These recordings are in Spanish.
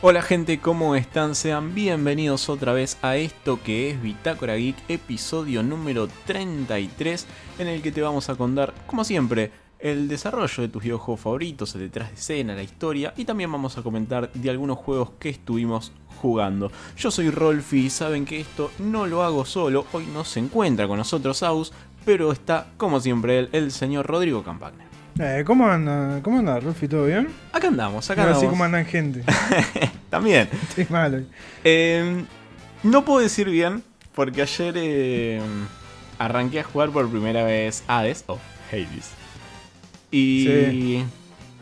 Hola gente, ¿cómo están? Sean bienvenidos otra vez a esto que es Bitácora Geek, episodio número 33, en el que te vamos a contar, como siempre, el desarrollo de tus videojuegos favoritos, el detrás de escena, la historia, y también vamos a comentar de algunos juegos que estuvimos jugando. Yo soy Rolfi y saben que esto no lo hago solo, hoy no se encuentra con nosotros Aus, pero está, como siempre, él, el señor Rodrigo Campagne. Eh, ¿Cómo anda, cómo anda, Rolfi? ¿Todo bien? Acá andamos, acá No, andamos. así como andan gente. También. Estoy mal hoy. Eh, no puedo decir bien, porque ayer eh, arranqué a jugar por primera vez Hades, o Hades. Y, Sí.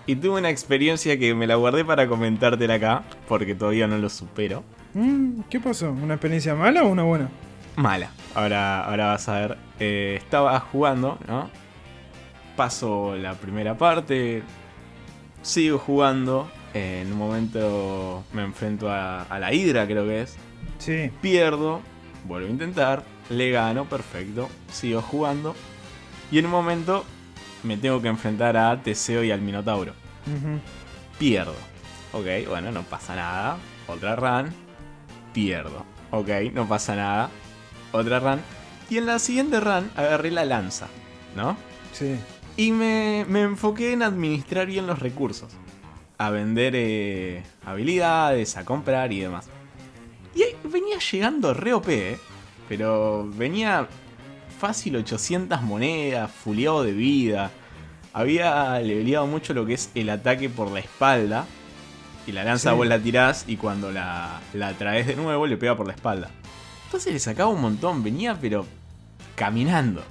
y tuve una experiencia que me la guardé para comentártela acá, porque todavía no lo supero. Mm, ¿Qué pasó? ¿Una experiencia mala o una buena? Mala. Ahora, ahora vas a ver. Eh, estaba jugando, ¿no? Paso la primera parte. Sigo jugando. eh, en un momento me enfrento a, a la Hidra, creo que es. Sí. Pierdo. Vuelvo a intentar. Le gano, perfecto. Sigo jugando. Y en un momento me tengo que enfrentar a Teseo y al Minotauro. Pierdo. Ok, bueno, no pasa nada. Otra run. Pierdo. Ok, no pasa nada. Otra run. Y en la siguiente run agarré la lanza. ¿No? Sí. Y me, me enfoqué en administrar bien los recursos. A vender eh, habilidades, a comprar y demás. Y ahí venía llegando re OP, eh, Pero venía fácil 800 monedas, fuleado de vida. Había leveleado mucho lo que es el ataque por la espalda. Y la lanza Sí. vos la tirás y cuando la, la traes de nuevo le pega por la espalda. Entonces le sacaba un montón, venía pero caminando.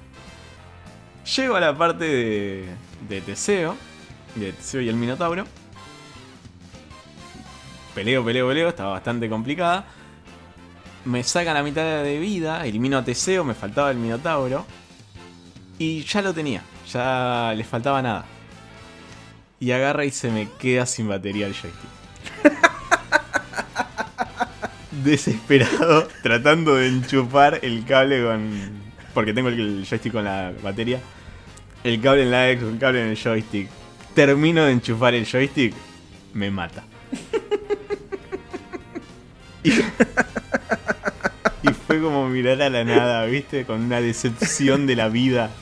Llego a la parte de, de Teseo, de Teseo y el Minotauro. Peleo, peleo, peleo, estaba bastante complicada. Me sacan la mitad de vida, elimino a Teseo, me faltaba el Minotauro. Y ya lo tenía, ya le faltaba nada. Y agarra y se me queda sin batería el joystick. Desesperado, tratando de enchufar el cable con. Porque tengo el joystick con la batería. El cable en la X, el cable en el joystick. Termino de enchufar el joystick, me mata. Y, y fue como mirar a la nada, ¿viste? Con una decepción de la vida.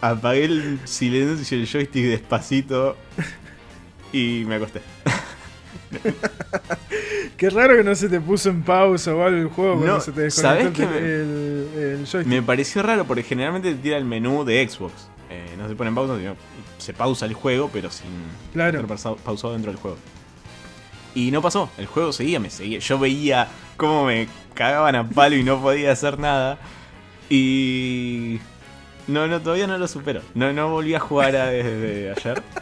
Apagué el silencio y el joystick despacito y me acosté. Qué raro que no se te puso en pausa o algo el juego cuando No, se te ¿sabés desconectó qué el, me- el, el joystick. Me pareció raro porque generalmente te tira el menú de Xbox. Eh, no se pone en pausa, sino se pausa el juego, pero sin Claro. estar pausado, dentro del juego. Y no pasó, el juego seguía, me seguía. Yo veía cómo me cagaban a palo y no podía hacer nada. Y. No, no, todavía no lo supero. No, no volví a jugar a- desde ayer.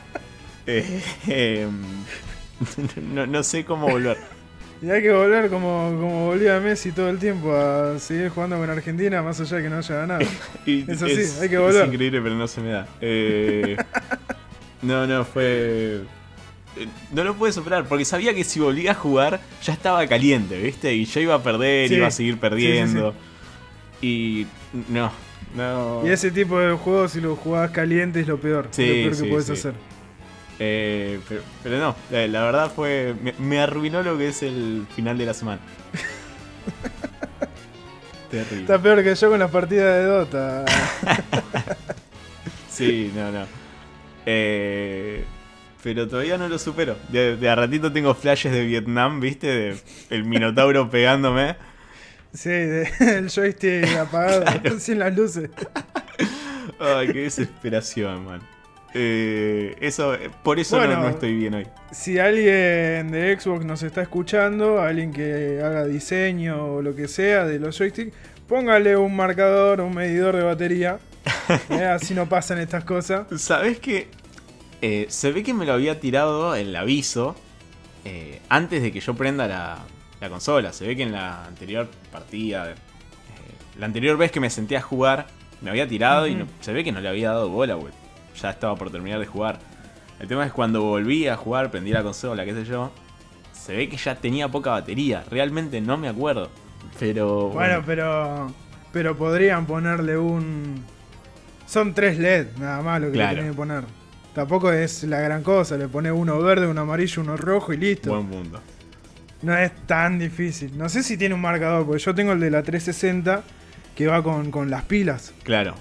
Eh, em, no, no sé cómo volver. Y hay que volver como, como volvía Messi todo el tiempo a seguir jugando con Argentina más allá de que no haya ganado. Y Eso sí, hay que volver. Es increíble, pero no se me da. Eh, no, no, fue. eh, No lo pude superar, porque sabía que si volvía a jugar ya estaba caliente, ¿viste? Y yo iba a perder, Sí, iba a seguir sí, perdiendo. Y. No, no. Y ese tipo de juegos, si lo jugás caliente, es lo peor. Sí, es lo peor sí, que puedes sí. hacer. Eh, pero, pero no, la, la verdad fue. Me, me arruinó lo que es el final de la semana. Terrible. Está peor que yo con las partidas de Dota. Sí, no, no. Eh, pero todavía no lo supero. De, de a ratito tengo flashes de Vietnam, ¿viste? De el Minotauro pegándome. Sí, de- el joystick apagado, sin las luces. Ay, qué desesperación, man. Eh, eso, eh, por eso no- Bueno. no, estoy bien hoy. Si alguien de Xbox nos está escuchando, alguien que haga diseño o lo que sea de los joysticks, póngale un marcador, un medidor de batería. Eh, así no pasan estas cosas. ¿Sabes qué? Eh, se ve que me lo había tirado el aviso antes de que yo prenda la, la consola. Se ve que en la anterior partida, la anterior vez que me senté a jugar, me había tirado y no- se ve que no le había dado bola, güey. Ya estaba por terminar de jugar. El tema es cuando volví a jugar, prendí la consola, qué sé yo. Se ve que ya tenía poca batería. Realmente no me acuerdo. Pero. Bueno, pero pero podrían ponerle un... Son tres LED nada más lo que Claro. le tienen que poner. Tampoco es la gran cosa, le pones uno verde, uno amarillo, uno rojo y listo. Buen punto. No es tan difícil. No sé si tiene un marcador, porque yo tengo el de la 360 que va con, con las pilas. Claro.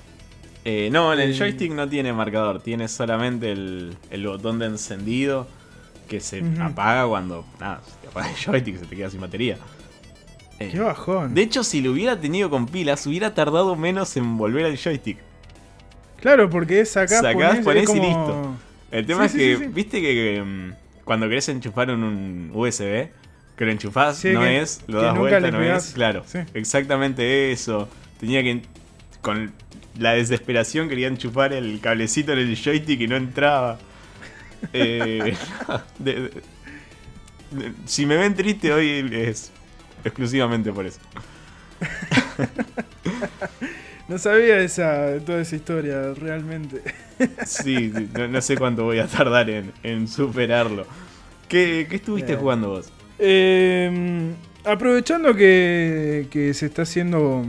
Eh, no, el Eh. joystick no tiene marcador, tiene solamente el, el botón de encendido que se apaga cuando. Nada, se te apaga el joystick, se te queda sin batería. Eh, Qué bajón. de hecho, si lo hubiera tenido con pilas, hubiera tardado menos en volver al joystick. Claro, porque es acá. Sacás, ponés, y listo. El tema Sí, es que, sí, sí. viste que, que, mm, cuando querés enchufar en un USB, que lo enchufás, no que- es, lo das vuelta, no es, claro. Exactamente eso. Tenía que, con la desesperación, quería enchufar el cablecito en el joystick y no entraba. Eh, de- de- de- si me ven triste hoy es exclusivamente por eso. No sabía esa, toda esa historia, realmente. Sí, sí, no, no sé cuánto voy a tardar en, en superarlo. ¿Qué, qué estuviste jugando vos? Eh, aprovechando que, que se está haciendo.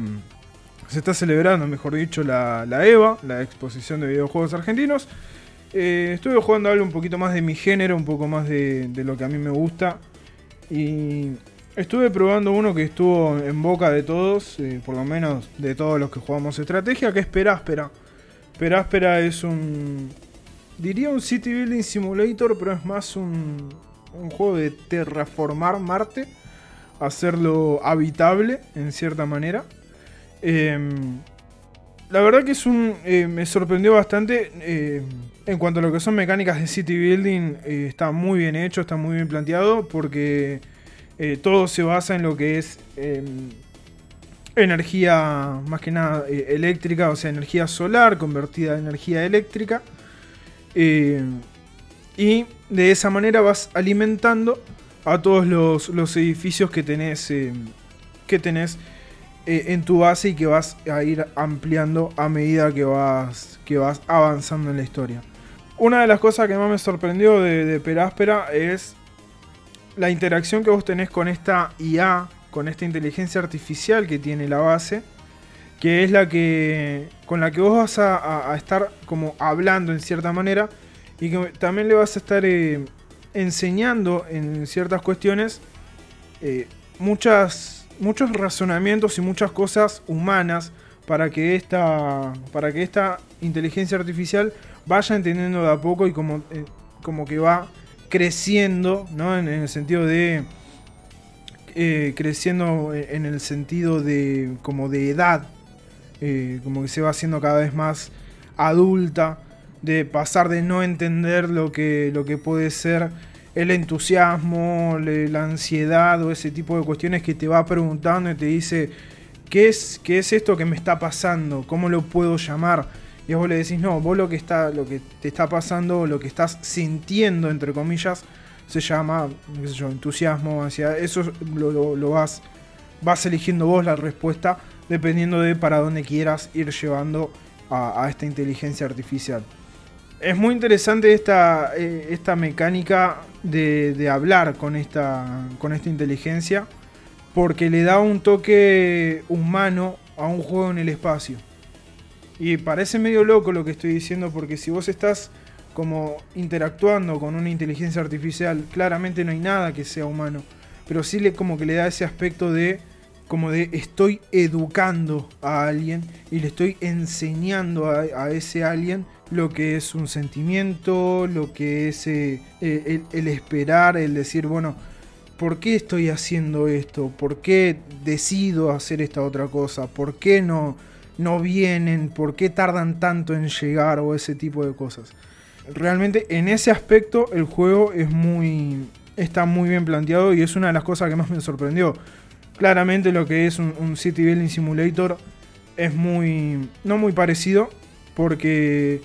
Se está celebrando, mejor dicho, la, EVA, la exposición de videojuegos argentinos. eh, estuve jugando algo un poquito más de mi género, un poco más de, de lo que a mí me gusta. Y estuve probando uno que estuvo en boca de todos, eh, por lo menos de todos los que jugamos estrategia, que es Peráspera. Peráspera es un. Diría un City Building Simulator, pero es más un, un juego de terraformar Marte, hacerlo habitable en cierta manera. Em, la verdad que es un. eh, me sorprendió bastante. eh, en cuanto a lo que son mecánicas de City Building, eh, está muy bien hecho, está muy bien planteado, porque eh, todo se basa en lo que es em, energía, más que nada eléctrica, o sea, energía solar convertida en energía eléctrica. Y de esa manera vas alimentando a todos los, los edificios que tenés, que tenés eh, en tu base y que vas a ir ampliando a medida que vas, que vas avanzando en la historia. Una de las cosas que más me sorprendió de, de Peráspera es la interacción que vos tenés con esta IA, con esta inteligencia artificial que tiene la base, que es la que con la que vos vas a, estar como hablando en cierta manera y que también le vas a estar eh, enseñando en ciertas cuestiones eh, muchas, muchos razonamientos y muchas cosas humanas para que esta, para que esta inteligencia artificial vaya entendiendo de a poco y como, eh, como que va creciendo, ¿no? En, el sentido de eh, creciendo en el sentido de como de edad, eh, como que se va haciendo cada vez más adulta, de pasar de no entender lo que, lo que puede ser el entusiasmo, la ansiedad o ese tipo de cuestiones que te va preguntando y te dice, ¿qué es, qué es esto que me está pasando? ¿Cómo lo puedo llamar? Y vos le decís, no, vos lo que, está, lo que te está pasando, lo que estás sintiendo, entre comillas, se llama, qué entusiasmo, ansiedad. Eso lo, lo- vas, vas eligiendo vos la respuesta dependiendo de para dónde quieras ir llevando a, a esta inteligencia artificial. Es muy interesante esta, eh, esta mecánica de, hablar con esta, con esta inteligencia porque le da un toque humano a un juego en el espacio. Y parece medio loco lo que estoy diciendo porque si vos estás como interactuando con una inteligencia artificial, claramente no hay nada que sea humano, pero sí le como que le da ese aspecto de como de estoy educando a alguien y le estoy enseñando a, a ese alguien lo que es un sentimiento, lo que es eh, el, el esperar, el decir, bueno, ¿por qué estoy haciendo esto? ¿Por qué decido hacer esta otra cosa? ¿Por qué no, no vienen? ¿Por qué tardan tanto en llegar? O ese tipo de cosas. Realmente en ese aspecto el juego es muy, está muy bien planteado y es una de las cosas que más me sorprendió. Claramente lo que es un City Building Simulator es muy, no muy parecido porque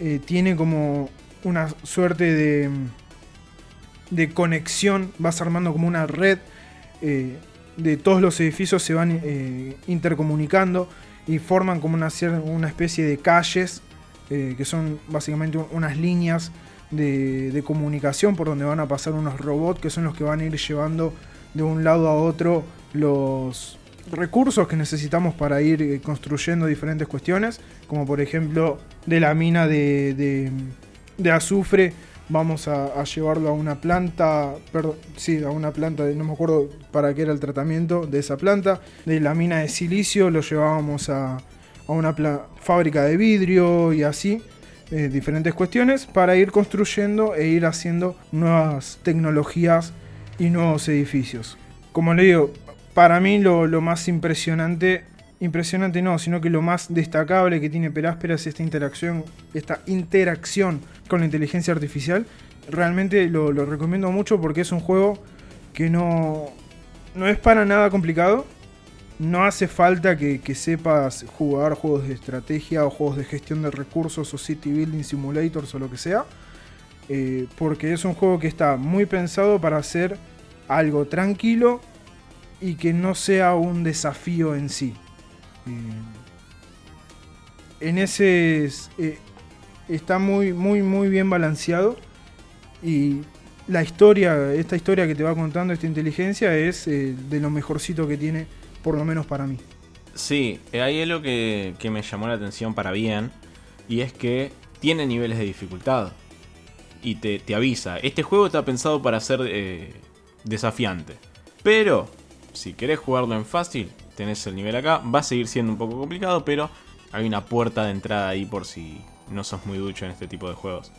eh, tiene como una suerte de, de conexión, vas armando como una red eh, de todos los edificios se van eh, intercomunicando y forman como una, una especie de calles que son básicamente un- unas líneas de, de comunicación por donde van a pasar unos robots que son los que van a ir llevando de un lado a otro los recursos que necesitamos para ir eh, construyendo diferentes cuestiones, como por ejemplo de la mina de, de, azufre vamos a, llevarlo a una planta, perdón, sí, a una planta, no me acuerdo para qué era el tratamiento de esa planta, de la mina de silicio lo llevábamos a, una fábrica de vidrio y así, eh, diferentes cuestiones, para ir construyendo e ir haciendo nuevas tecnologías y nuevos edificios. Como le digo, para mí lo, más impresionante impresionante no, sino que lo más destacable que tiene Peráspera es esta interacción, esta interacción con la inteligencia artificial. Realmente lo, recomiendo mucho porque es un juego que no, no es para nada complicado. No hace falta que, sepas jugar juegos de estrategia o juegos de gestión de recursos o city building simulators o lo que sea. Eh, porque es un juego que está muy pensado para hacer algo tranquilo y que no sea un desafío en sí. Eh, en ese eh, está muy, muy, muy bien balanceado. Y la historia, esta historia que te va contando esta inteligencia es eh, de lo mejorcito que tiene, por lo menos para mí. Sí, hay algo que, que me llamó la atención para bien. Y es que tiene niveles de dificultad. Y te, te avisa. Este juego está pensado para ser desafiante. Pero, si querés jugarlo en fácil, tenés el nivel acá. Va a seguir siendo un poco complicado, pero hay una puerta de entrada ahí por si no sos muy ducho en este tipo de juegos.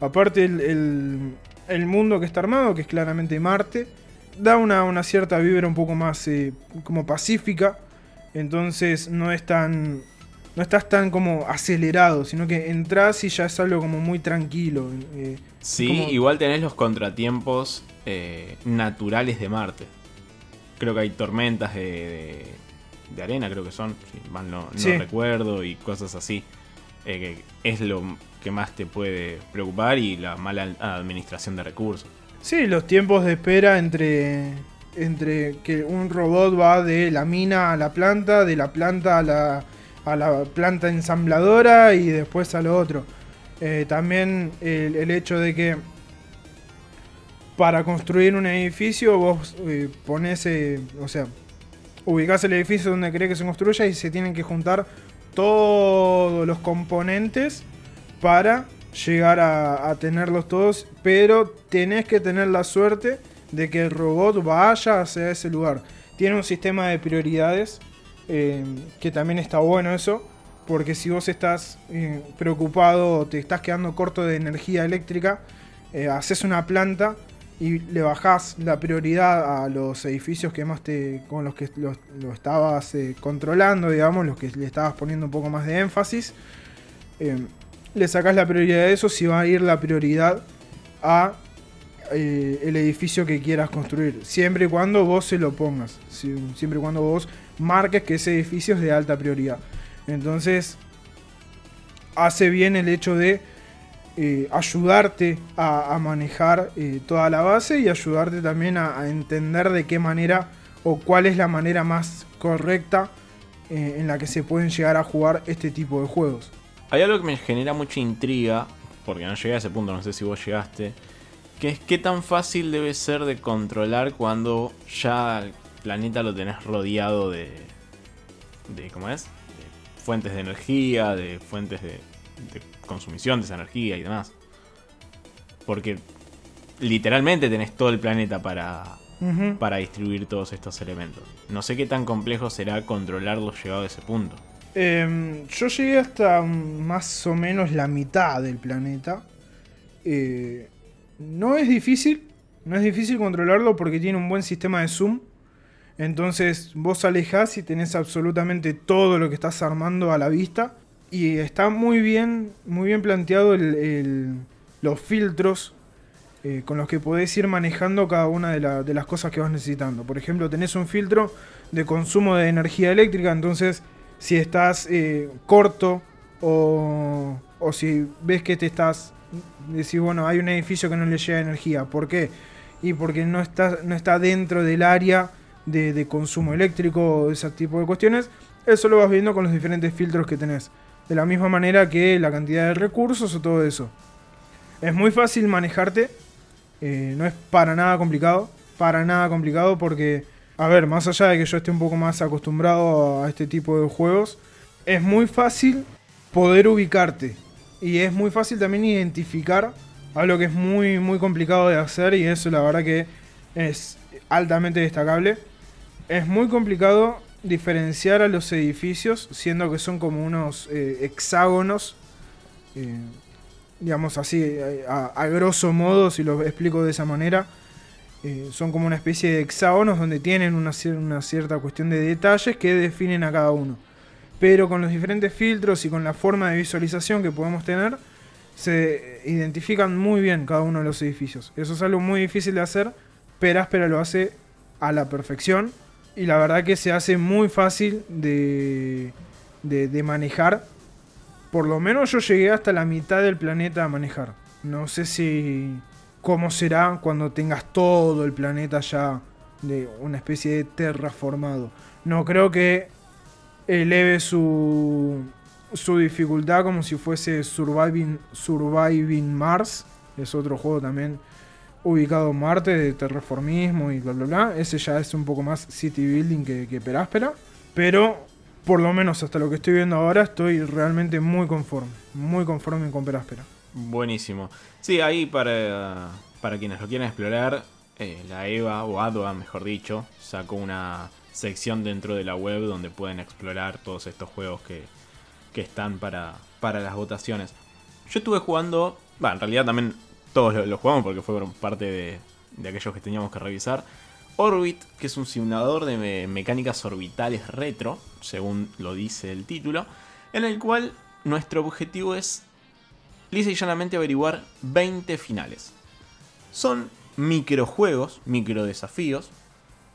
Aparte el, mundo que está armado, que es claramente Marte, da una, cierta vibra un poco más eh, como pacífica. Entonces no es tan. No estás tan como acelerado, sino que entras y ya es algo como muy tranquilo. Eh, sí, igual tenés los contratiempos eh, naturales de Marte creo que hay tormentas de, de, arena, creo que son, si mal no, recuerdo, y cosas así. Eh, que es lo que más te puede preocupar y la mala administración de recursos. Sí, los tiempos de espera entre, entre que un robot va de la mina a la planta, de la planta a la, a la planta ensambladora y después a lo otro. Eh, también el, hecho de que para construir un edificio vos eh, pones, eh, o sea, ubicás el edificio donde querés que se construya y se tienen que juntar todos los componentes para llegar a, tenerlos todos, pero tenés que tener la suerte de que el robot vaya hacia ese lugar. Tiene un sistema de prioridades, eh, que también está bueno eso, porque si vos estás preocupado o te estás quedando corto de energía eléctrica, haces una planta y le bajás la prioridad a los edificios que más te, con los que lo, estabas eh, controlando, digamos, los que le estabas poniendo un poco más de énfasis, eh, le sacás la prioridad de eso si va a ir la prioridad a eh, el edificio que quieras construir, siempre y cuando vos se lo pongas, siempre y cuando vos marques que ese edificio es de alta prioridad. Entonces, hace bien el hecho de eh, ayudarte a, manejar eh, toda la base y ayudarte también a, entender de qué manera o cuál es la manera más correcta eh, en la que se pueden llegar a jugar este tipo de juegos. Hay algo que me genera mucha intriga, porque no llegué a ese punto, no sé si vos llegaste, que es qué tan fácil debe ser de controlar cuando ya el planeta lo tenés rodeado de... de ¿Cómo es? De fuentes de energía, de fuentes de consumición de esa energía y demás. Porque literalmente tenés todo el planeta para, para distribuir todos estos elementos. No sé qué tan complejo será controlarlos llegado a ese punto. Em, yo llegué hasta más o menos la mitad del planeta. Eh, no es difícil, no es difícil controlarlo porque tiene un buen sistema de zoom. Entonces vos alejás y tenés absolutamente todo lo que estás armando a la vista. Y está muy bien, muy bien planteado los filtros eh, con los que podés ir manejando cada una de, las cosas que vas necesitando. Por ejemplo, tenés un filtro de consumo de energía eléctrica, entonces si estás eh, corto o, si ves que te estás... Decís, bueno, hay un edificio que no le llega energía. ¿Por qué? Y porque no está, no está dentro del área de, de consumo eléctrico o ese tipo de cuestiones. Eso lo vas viendo con los diferentes filtros que tenés de la misma manera que la cantidad de recursos o todo eso. Es muy fácil manejarte, eh, no es para nada complicado, para nada complicado porque, a ver, más allá de que yo esté un poco más acostumbrado a este tipo de juegos, es muy fácil poder ubicarte y es muy fácil también identificar algo que es muy, muy complicado de hacer y eso la verdad que es altamente destacable. Es muy complicado diferenciar a los edificios, siendo que son como unos eh, hexágonos, eh, digamos así, eh, a, grosso modo, si lo explico de esa manera. son como una especie de hexágonos donde tienen una, una cierta cuestión de detalles que definen a cada uno. Pero con los diferentes filtros y con la forma de visualización que podemos tener, se identifican muy bien cada uno de los edificios. Eso es algo muy difícil de hacer, pero Áspera lo hace a la perfección y la verdad que se hace muy fácil de, de, manejar. Por lo menos yo llegué hasta la mitad del planeta a manejar. No sé si cómo será cuando tengas todo el planeta ya de una especie de terraformado. No creo que eleve su, su dificultad como si fuese Surviving, Surviving Mars. Es otro juego también ubicado Marte de terraformismo y bla bla bla. Ese ya es un poco más city building que, que Peráspera. Pero por lo menos hasta lo que estoy viendo ahora estoy realmente muy conforme. Muy conforme con Peráspera. Buenísimo. Sí, ahí para, para quienes lo quieran explorar, eh, la EVA o ADOA, mejor dicho, sacó una sección dentro de la web donde pueden explorar todos estos juegos que, que están para, para las votaciones. Yo estuve jugando, bueno, en realidad también todos lo, jugamos porque fueron parte de, aquellos que teníamos que revisar. Orbit, que es un simulador de mecánicas orbitales retro, según lo dice el título, en el cual nuestro objetivo es lisa y llanamente averiguar 20 finales. Son microjuegos, micro desafíos,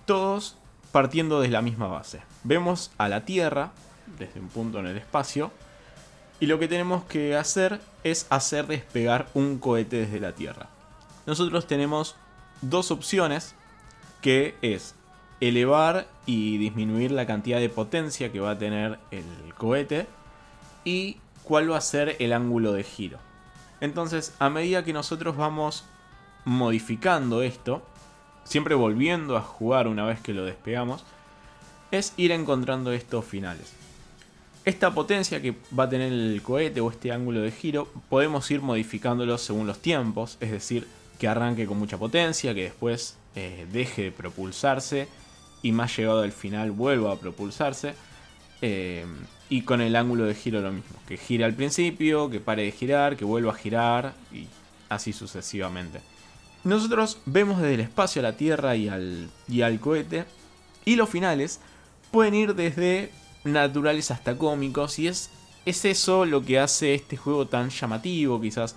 todos partiendo desde la misma base. Vemos a la Tierra desde un punto en el espacio y lo que tenemos que hacer es hacer despegar un cohete desde la Tierra. Nosotros tenemos dos opciones que es elevar y disminuir la cantidad de potencia que va a tener el cohete y cuál va a ser el ángulo de giro. Entonces, a medida que nosotros vamos modificando esto, siempre volviendo a jugar una vez que lo despegamos, es ir encontrando estos finales. Esta potencia que va a tener el cohete o este ángulo de giro podemos ir modificándolo según los tiempos, es decir, que arranque con mucha potencia, que después eh, deje de propulsarse y más llegado al final vuelva a propulsarse. Eh, y con el ángulo de giro lo mismo, que gire al principio, que pare de girar, que vuelva a girar y así sucesivamente. Nosotros vemos desde el espacio a la Tierra y al, y al cohete y los finales pueden ir desde naturales hasta cómicos y es, es eso lo que hace este juego tan llamativo quizás,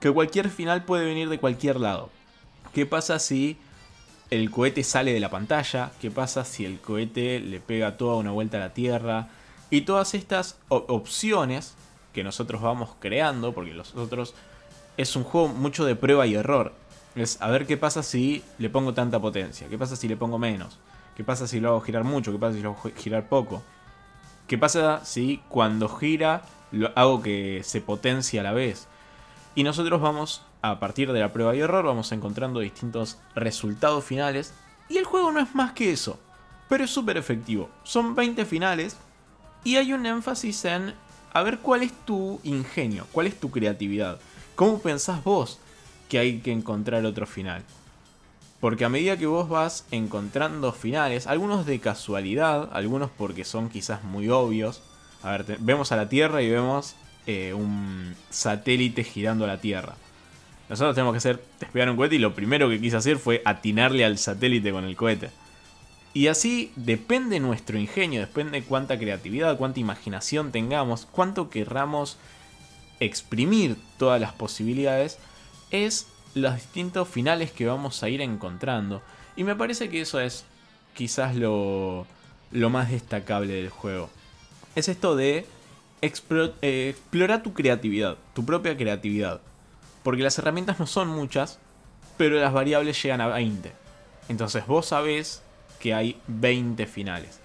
que cualquier final puede venir de cualquier lado. ¿Qué pasa si el cohete sale de la pantalla? ¿Qué pasa si el cohete le pega toda una vuelta a la Tierra? Y todas estas opciones que nosotros vamos creando, porque nosotros es un juego mucho de prueba y error. Es a ver qué pasa si le pongo tanta potencia, qué pasa si le pongo menos, qué pasa si lo hago girar mucho, qué pasa si lo hago girar poco. ¿Qué pasa si cuando gira lo hago que se potencie a la vez? Y nosotros vamos, a partir de la prueba y error, vamos encontrando distintos resultados finales. Y el juego no es más que eso, pero es súper efectivo. Son 20 finales y hay un énfasis en a ver cuál es tu ingenio, cuál es tu creatividad. ¿Cómo pensás vos que hay que encontrar otro final? Porque a medida que vos vas encontrando finales, algunos de casualidad, algunos porque son quizás muy obvios. A ver, vemos a la Tierra y vemos eh, un satélite girando a la Tierra. Nosotros tenemos que hacer despegar un cohete y lo primero que quise hacer fue atinarle al satélite con el cohete. Y así depende nuestro ingenio, depende cuánta creatividad, cuánta imaginación tengamos, cuánto querramos exprimir todas las posibilidades, es los distintos finales que vamos a ir encontrando. Y me parece que eso es quizás lo, lo más destacable del juego. Es esto de eh, explorar tu creatividad, tu propia creatividad. Porque las herramientas no son muchas, pero las variables llegan a 20. Entonces vos sabés que hay 20 finales.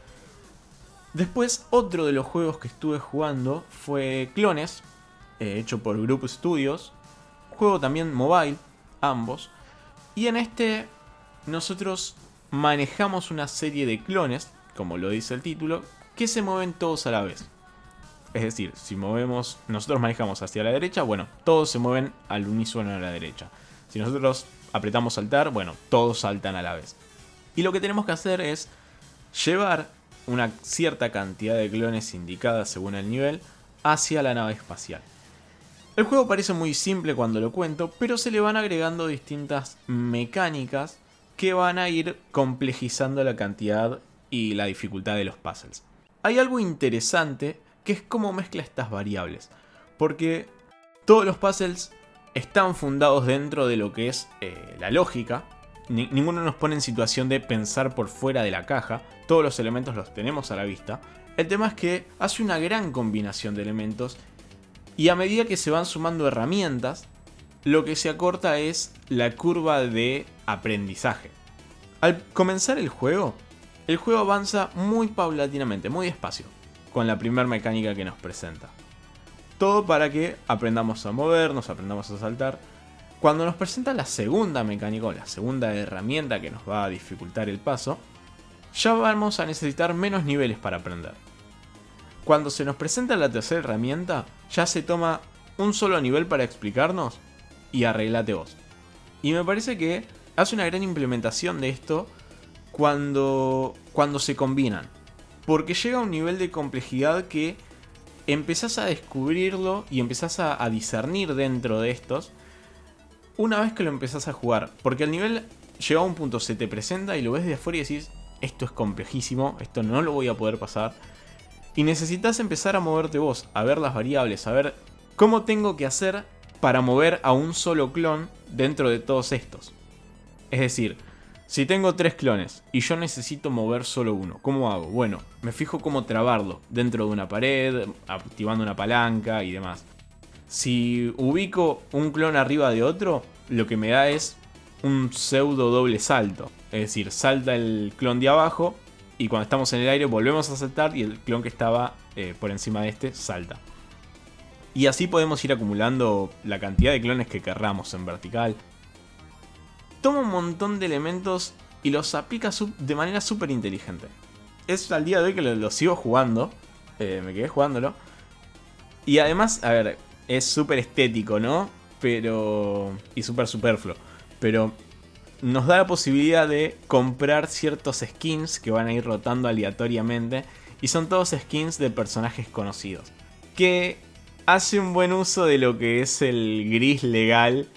Después, otro de los juegos que estuve jugando fue Clones, eh, hecho por Group Studios. Juego también mobile, ambos. Y en este nosotros manejamos una serie de clones, como lo dice el título, que se mueven todos a la vez. Es decir, si movemos, nosotros manejamos hacia la derecha, bueno, todos se mueven al unísono a la derecha. Si nosotros apretamos saltar, bueno, todos saltan a la vez. Y lo que tenemos que hacer es llevar una cierta cantidad de clones indicadas según el nivel hacia la nave espacial. El juego parece muy simple cuando lo cuento, pero se le van agregando distintas mecánicas que van a ir complejizando la cantidad y la dificultad de los puzzles. Hay algo interesante que es cómo mezcla estas variables, porque todos los puzzles están fundados dentro de lo que es eh, la lógica, ninguno nos pone en situación de pensar por fuera de la caja, todos los elementos los tenemos a la vista. El tema es que hace una gran combinación de elementos y a medida que se van sumando herramientas, lo que se acorta es la curva de aprendizaje. Al comenzar el juego, el juego avanza muy paulatinamente, muy despacio, con la primera mecánica que nos presenta. Todo para que aprendamos a movernos, aprendamos a saltar, cuando nos presenta la segunda mecánica o la segunda herramienta que nos va a dificultar el paso, ya vamos a necesitar menos niveles para aprender. Cuando se nos presenta la tercera herramienta, ya se toma un solo nivel para explicarnos y arreglate vos. Y me parece que hace una gran implementación de esto cuando, cuando se combinan. Porque llega a un nivel de complejidad que empezás a descubrirlo y empezás a, a discernir dentro de estos una vez que lo empezás a jugar. Porque el nivel llega a un punto, se te presenta y lo ves de afuera y decís, esto es complejísimo, esto no lo voy a poder pasar. Y necesitas empezar a moverte vos, a ver las variables, a ver cómo tengo que hacer para mover a un solo clon dentro de todos estos. Es decir, si tengo tres clones y yo necesito mover solo uno, ¿cómo hago? Bueno, me fijo cómo trabarlo dentro de una pared, activando una palanca y demás. Si ubico un clon arriba de otro, lo que me da es un pseudo doble salto. Es decir, salta el clon de abajo y cuando estamos en el aire volvemos a saltar y el clon que estaba eh, por encima de este salta. Y así podemos ir acumulando la cantidad de clones que querramos en vertical. Toma un montón de elementos y los aplica de manera súper inteligente. Es al día de hoy que lo, sigo jugando. Eh, me quedé jugándolo. Y además, a ver, es súper estético, ¿no? Pero... Y súper superfluo. Pero nos da la posibilidad de comprar ciertos skins que van a ir rotando aleatoriamente. Y son todos skins de personajes conocidos. Que hace un buen uso de lo que es el gris legal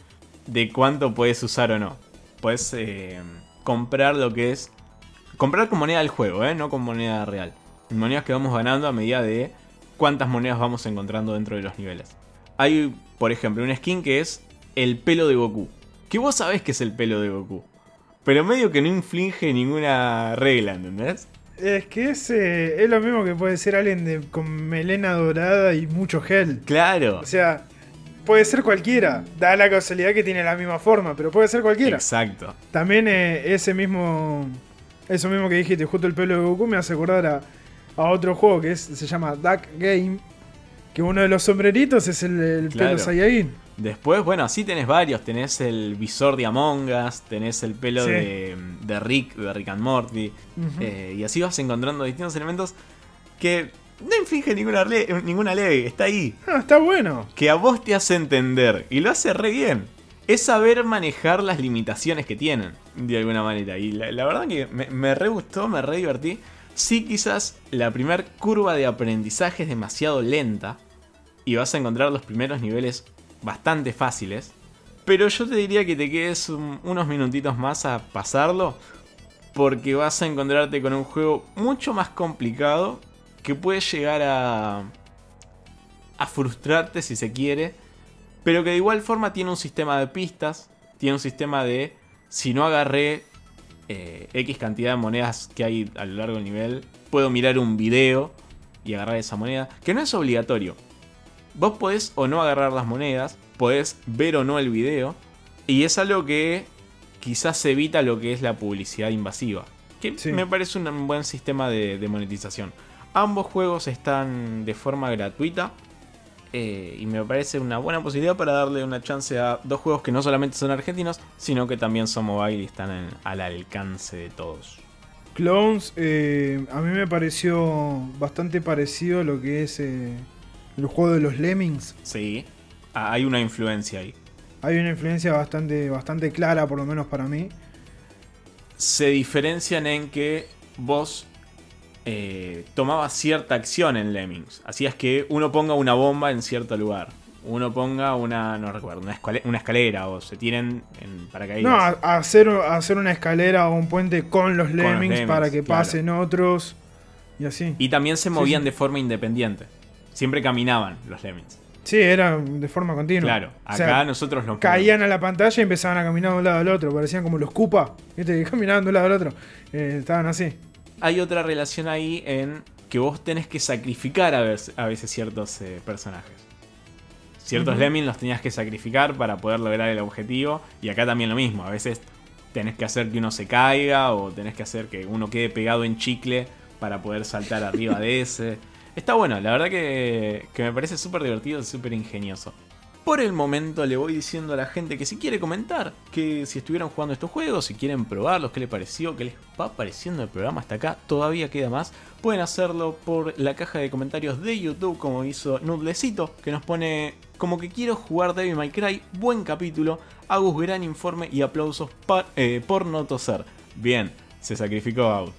de cuánto puedes usar o no. Puedes eh, comprar lo que es... Comprar con moneda del juego, ¿eh? no con moneda real. Monedas que vamos ganando a medida de cuántas monedas vamos encontrando dentro de los niveles. Hay, por ejemplo, un skin que es el pelo de Goku. Que vos sabés que es el pelo de Goku. Pero medio que no inflige ninguna regla, ¿entendés? Es que es, es lo mismo que puede ser alguien de, con melena dorada y mucho gel. Claro. O sea, puede ser cualquiera. Da la casualidad que tiene la misma forma, pero puede ser cualquiera. Exacto. También eh, ese mismo. Eso mismo que dijiste, justo el pelo de Goku, me hace acordar a, a otro juego que es, se llama Duck Game que uno de los sombreritos es el, pelo Saiyajin. Después, bueno, así tenés varios. Tenés el visor de Among Us, tenés el pelo de, Rick, de Rick and Morty. Eh, y así vas encontrando distintos elementos que no inflige ninguna, ley, ninguna ley, está ahí. Ah, está bueno. Que a vos te hace entender. Y lo hace re bien. Es saber manejar las limitaciones que tienen, de alguna manera. Y la, verdad que me, me re gustó, me re divertí. Sí, quizás la primera curva de aprendizaje es demasiado lenta y vas a encontrar los primeros niveles bastante fáciles. Pero yo te diría que te quedes unos minutitos más a pasarlo porque vas a encontrarte con un juego mucho más complicado que puede llegar a frustrarte si se quiere, pero que de igual forma tiene un sistema de pistas, tiene un sistema de si no agarré eh, X cantidad de monedas que hay a lo largo del nivel, puedo mirar un video y agarrar esa moneda, que no es obligatorio. Vos podés o no agarrar las monedas, podés ver o no el video, y es algo que quizás evita lo que es la publicidad invasiva, que me parece un buen sistema de monetización. Ambos juegos están de forma gratuita, eh, y me parece una buena posibilidad para darle una chance a dos juegos que no solamente son argentinos, sino que también son mobile y están al alcance de todos. Clones, eh, a mí me pareció bastante parecido a lo que es eh, el juego de los Lemmings. Sí, ah, hay una influencia ahí. Hay una influencia bastante, bastante clara, por lo menos para mí. Se diferencian en que vos eh, tomabas cierta acción en Lemmings. Hacías que uno ponga una bomba en cierto lugar. Uno ponga una, no recuerdo, una, escalera, una escalera o se tiren en paracaídas. No, a- hacer, hacer una escalera o un puente con los Lemmings, Lemmings, para que claro. pasen otros. Y así. Y también se Sí, movían sí. de forma independiente. Siempre caminaban los Lemmings. Sí, era de forma continua. Claro, O acá sea, nosotros nos caían a la pantalla y empezaban a caminar de un lado al otro. Parecían como los Koopa, ¿viste? Caminaban de un lado al otro. Eh, estaban así. Hay otra relación ahí en que vos tenés que sacrificar a veces, a veces ciertos eh, personajes. Ciertos lemmings los tenías que sacrificar para poder lograr el objetivo. Y acá también lo mismo. A veces tenés que hacer que uno se caiga o tenés que hacer que uno quede pegado en chicle para poder saltar arriba de ese. Está bueno, la verdad que, me parece súper divertido y súper ingenioso. Por el momento le voy diciendo a la gente que si quiere comentar, que si estuvieron jugando estos juegos, si quieren probarlos, qué les pareció, qué les va pareciendo el programa hasta acá, todavía queda más, pueden hacerlo por la caja de comentarios de YouTube como hizo Nudlecito, que nos pone como que quiero jugar Devil May Cry, buen capítulo, Agus gran informe y aplausos eh, por no toser. Bien, se sacrificó Agus.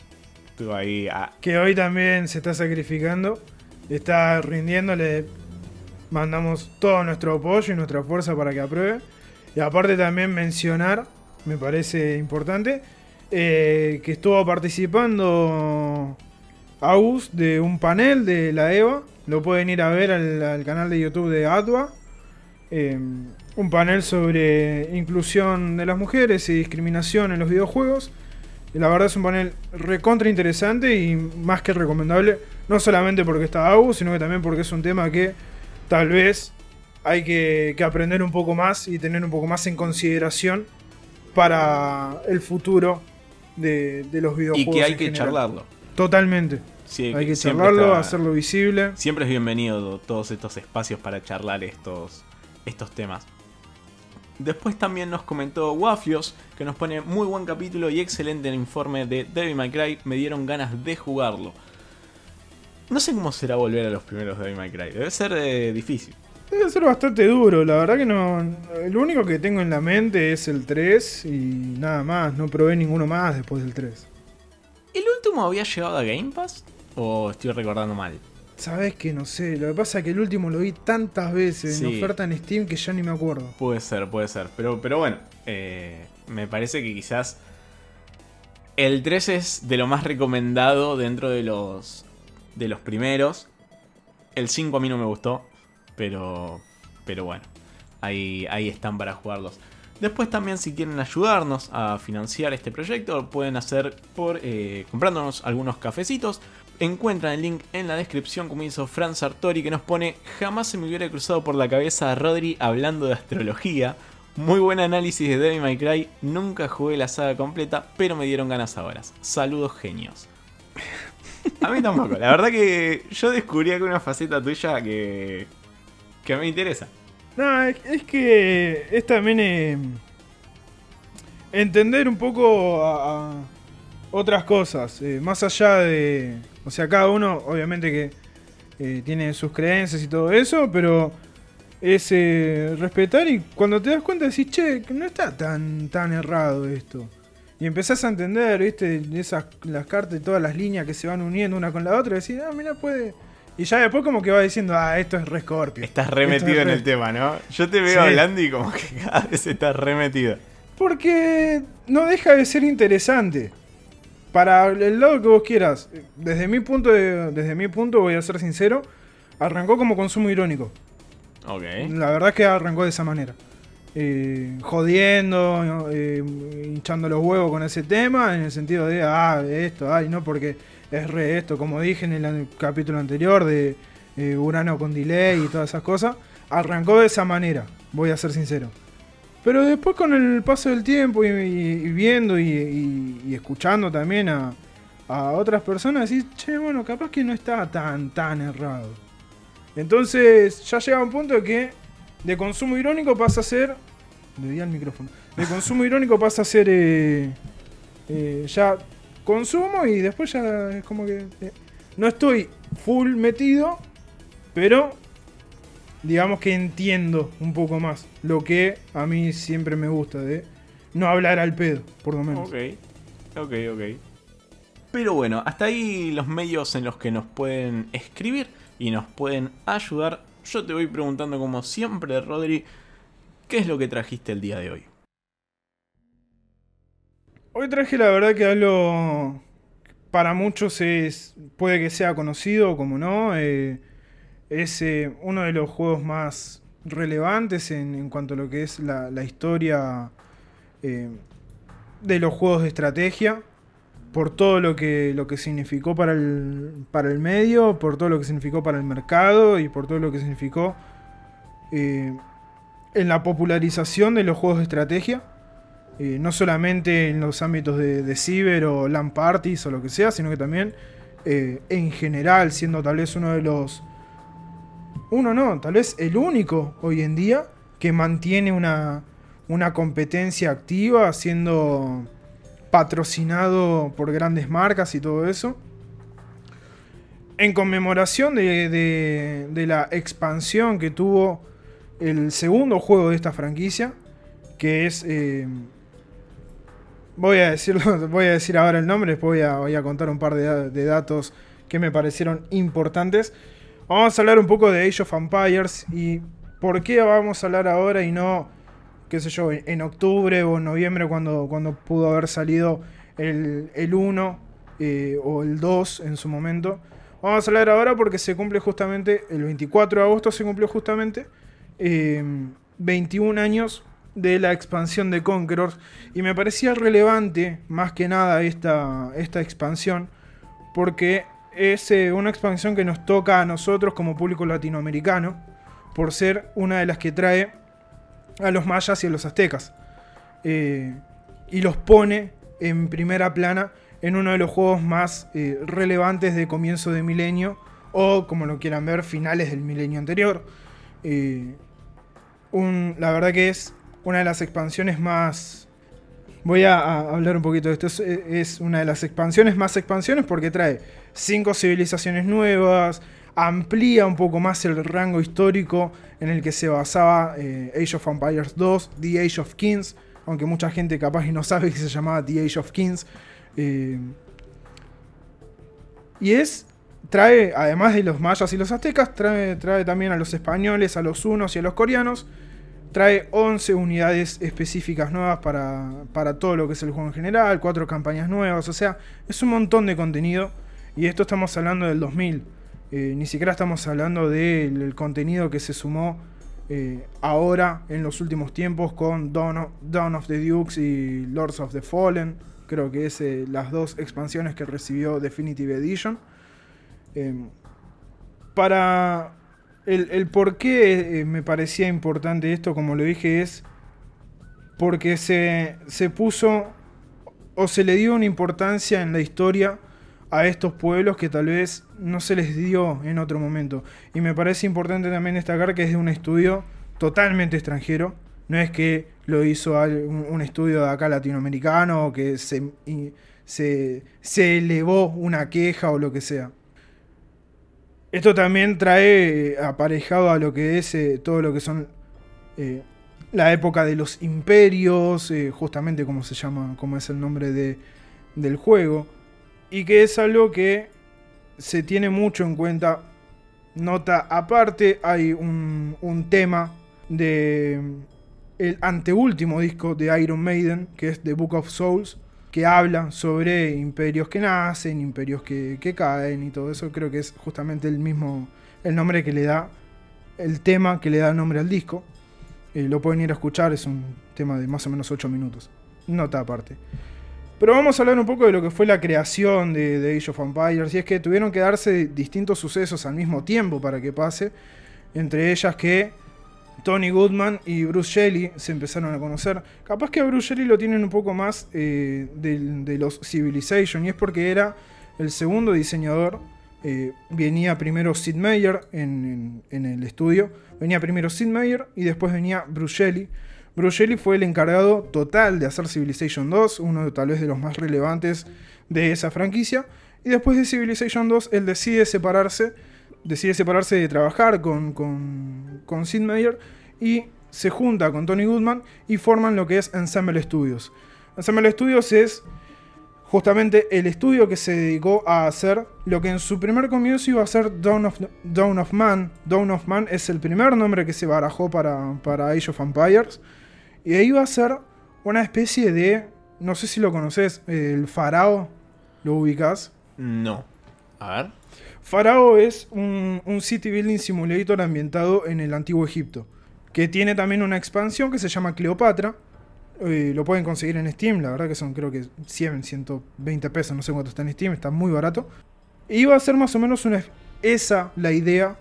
Que hoy también se está sacrificando. Está rindiendo. Le mandamos todo nuestro apoyo y nuestra fuerza para que apruebe. Y aparte también mencionar, me parece importante, eh, que estuvo participando Agus de un panel de la EVA. Lo pueden ir a ver al, al canal de YouTube de Atwa. Eh, un panel sobre inclusión de las mujeres y discriminación en los videojuegos. Y la verdad es un panel recontra interesante y más que recomendable. No solamente porque está Agus, sino que también porque es un tema que tal vez hay que, que aprender un poco más y tener un poco más en consideración para el futuro de, de los y videojuegos. que hay en que general. charlarlo. Totalmente. Sí, Hay que charlarlo, está- hacerlo visible. Siempre es bienvenido todos estos espacios para charlar estos, estos temas. Después también nos comentó Wafios, que nos pone muy buen capítulo y excelente el informe de Devil May Cry. Me dieron ganas de jugarlo. No sé cómo será volver a los primeros Devil May Cry. Debe ser eh, difícil. Debe ser bastante duro, la verdad que no. Lo único que tengo en la mente es el 3 y nada más. No probé ninguno más después del 3. ¿El último había llegado a Game Pass? ¿O estoy recordando mal? Sabes que no sé, lo que pasa es que el último lo vi tantas veces en oferta en Steam que ya ni me acuerdo. Puede ser, puede ser. Pero, pero bueno, eh, me parece que quizás el 3 es de lo más recomendado dentro de los, de los primeros. El 5 a mí no me gustó, pero, pero bueno, ahí, ahí están para jugarlos. Después también si quieren ayudarnos a financiar este proyecto, pueden hacer por eh, comprándonos algunos cafecitos. Encuentran el link en la descripción como hizo Fran Sartori que nos pone jamás se me hubiera cruzado por la cabeza a Rodri hablando de astrología. Muy buen análisis de Devil May Cry, nunca jugué la saga completa, pero me dieron ganas ahora. Saludos genios. A mí tampoco, la verdad que yo descubrí acá una faceta tuya que, que me interesa. No, es, que es también eh, entender un poco a, a otras cosas, eh, más allá de... O sea, cada uno obviamente que eh, tiene sus creencias y todo eso, pero es eh, respetar y cuando te das cuenta decís, che, no está tan, tan errado esto. Y empezás a entender, viste, esas, las cartas y todas las líneas que se van uniendo una con la otra, y decís, ah, mira, puede... Y ya después como que va diciendo, ah, esto es re Scorpio. Estás remetido es en re- el tema, ¿no? Yo te veo Sí. hablando y como que cada vez estás remetido. Porque no deja de ser interesante. Para el lado que vos quieras. Desde mi punto de, desde mi punto, voy a ser sincero, arrancó como consumo irónico. Ok. La verdad es que arrancó de esa manera. Eh, jodiendo, eh, hinchando los huevos con ese tema, en el sentido de, ah, esto, ay, no, porque es re esto, como dije en el capítulo anterior de eh, Urano con delay y todas esas cosas. Arrancó de esa manera, voy a ser sincero. Pero después con el paso del tiempo y, viendo y, y- y escuchando también a, a otras personas, decís, che, bueno, capaz que no está tan, tan errado. Entonces ya llega un punto de que de consumo irónico pasa a ser... Le di al micrófono. De consumo irónico pasa a ser eh, eh, ya consumo y después ya es como que... eh, no estoy full metido, pero digamos que entiendo un poco más. Lo que a mí siempre me gusta de no hablar al pedo, por lo menos. Ok, ok, ok. Pero bueno, hasta ahí los medios en los que nos pueden escribir y nos pueden ayudar. Yo te voy preguntando como siempre, Rodri, ¿qué es lo que trajiste el día de hoy? Hoy traje la verdad que algo para muchos es puede que sea conocido como no. Eh, es eh, uno de los juegos más relevantes en, cuanto a lo que es la, historia eh, de los juegos de estrategia por todo lo que, lo que significó para el, para el medio, por todo lo que significó para el mercado y por todo lo que significó eh, en la popularización de los juegos de estrategia. No solamente en los ámbitos de, de, ciber o LAN parties o lo que sea, sino que también en general, siendo tal vez uno de los... Uno no, tal vez el único hoy en día que mantiene una, una competencia activa, siendo patrocinado por grandes marcas y todo eso. En conmemoración de, la expansión que tuvo el segundo juego de esta franquicia, que es... Eh, voy, a decirlo, voy a decir ahora el nombre, después voy a, contar un par de, de, datos que me parecieron importantes. Vamos a hablar un poco de Age of Empires y por qué vamos a hablar ahora y no qué sé yo, en octubre o en noviembre cuando, cuando pudo haber salido el, el 1 eh, o el 2 en su momento. Vamos a hablar ahora porque se cumple justamente, el 24 de agosto se cumplió justamente 21 em, años de la expansión de Conquerors y me parecía relevante más que nada esta, esta expansión porque es eh, una expansión que nos toca a nosotros como público latinoamericano por ser una de las que trae a los mayas y a los aztecas. Eh, y los pone en primera plana en uno de los juegos más eh, relevantes de comienzo de milenio o, como lo quieran ver, finales del milenio anterior. La verdad que es una de las expansiones más... Voy a, hablar un poquito de esto. Es, es, una de las expansiones más expansiones porque trae cinco civilizaciones nuevas, amplía un poco más el rango histórico en el que se basaba eh, Age of Empires 2, The Age of Kings, aunque mucha gente capaz no sabe que se llamaba The Age of Kings. Eh, y es, trae, además de los mayas y los aztecas, trae, trae también a los españoles, a los hunos y a los coreanos. Trae 11 unidades específicas nuevas para, para todo lo que es el juego en general, 4 campañas nuevas, o sea, es un montón de contenido. Y esto estamos hablando del 2000. Eh, ni siquiera estamos hablando del contenido que se sumó eh, ahora en los últimos tiempos con Dawn of, the Dukes y Lords of the Fallen. Creo que es eh, las dos expansiones que recibió Definitive Edition. Em, para el, el, por qué me parecía importante esto, como lo dije, es porque se, se puso o se le dio una importancia en la historia a estos pueblos que tal vez no se les dio en otro momento. Y me parece importante también destacar que es de un estudio totalmente extranjero. No es que lo hizo un estudio de acá latinoamericano o que se, se, elevó una queja o lo que sea. Esto también trae eh, aparejado a lo que es eh, todo lo que son eh, la época de los imperios, justamente como se llama, como es el nombre de, del juego y que es algo que se tiene mucho en cuenta. Nota aparte, hay un, tema de el anteúltimo disco de Iron Maiden, que es The Book of Souls, que habla sobre imperios que nacen, imperios que, caen y todo eso. Creo que es justamente el mismo, el nombre que le da, el tema que le da nombre al disco. Eh, lo pueden ir a escuchar, es un tema de más o menos 8 minutos. Nota aparte. Pero vamos a hablar un poco de lo que fue la creación de, Age of Empires. Y es que tuvieron que darse distintos sucesos al mismo tiempo para que pase. Entre ellas que Tony Goodman y Bruce Shelley se empezaron a conocer. Capaz que a Bruce Shelley lo tienen un poco más eh, de, los Civilization. Y es porque era el segundo diseñador. Eh, venía primero Sid Meier en, en, el estudio. Venía primero Sid Meier y después venía Bruce Shelley. Bruce fue el encargado total de hacer Civilization 2, uno de, tal vez de los más relevantes de esa franquicia. Y después de Civilization 2, él decide separarse decide separarse de trabajar con, con, con Sid Meier y se junta con Tony Goodman y forman lo que es Ensemble Studios. Ensemble Studios es justamente el estudio que se dedicó a hacer lo que en su primer comienzo iba a ser Dawn of, of Man. Dawn of Man es el primer nombre que se barajó para, para Age of Empires. Y ahí iba a ser una especie de, no sé si lo conoces, el Farao. ¿Lo ubicas? No. A ver. Farao es un, un city building simulator ambientado en el antiguo Egipto. Que tiene también una expansión que se llama Cleopatra eh, lo pueden conseguir en Steam, la verdad que son creo que 100, 120 pesos, no sé cuánto está en Steam, está muy barato. Y iba a ser más o menos una, esa la idea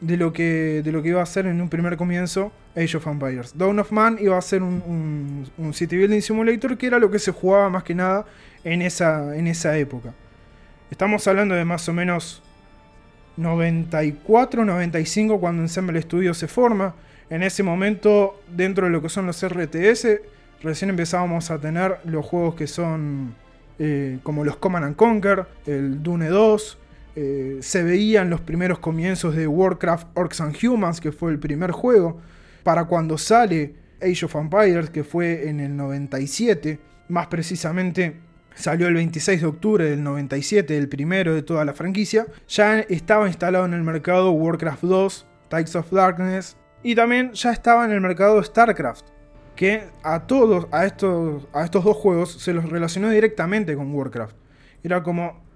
de lo, que, de lo que iba a ser en un primer comienzo Age of Empires. Dawn of Man iba a ser un, City Building Simulator que era lo que se jugaba más que nada en esa, en esa época. Estamos hablando de más o menos 94, 95 cuando Ensemble Studio se forma. En ese momento, dentro de lo que son los RTS, recién empezábamos a tener los juegos que son eh, como los Command and Conquer, el Dune 2. Eh, se veían los primeros comienzos de Warcraft Orcs and Humans, que fue el primer juego. Para cuando sale Age of Empires, que fue en el 97, más precisamente salió el 26 de octubre del 97, el primero de toda la franquicia, ya estaba instalado en el mercado Warcraft 2, Tides of Darkness, y también ya estaba en el mercado StarCraft, que a todos, a estos, a estos dos juegos, se los relacionó directamente con Warcraft. Era como,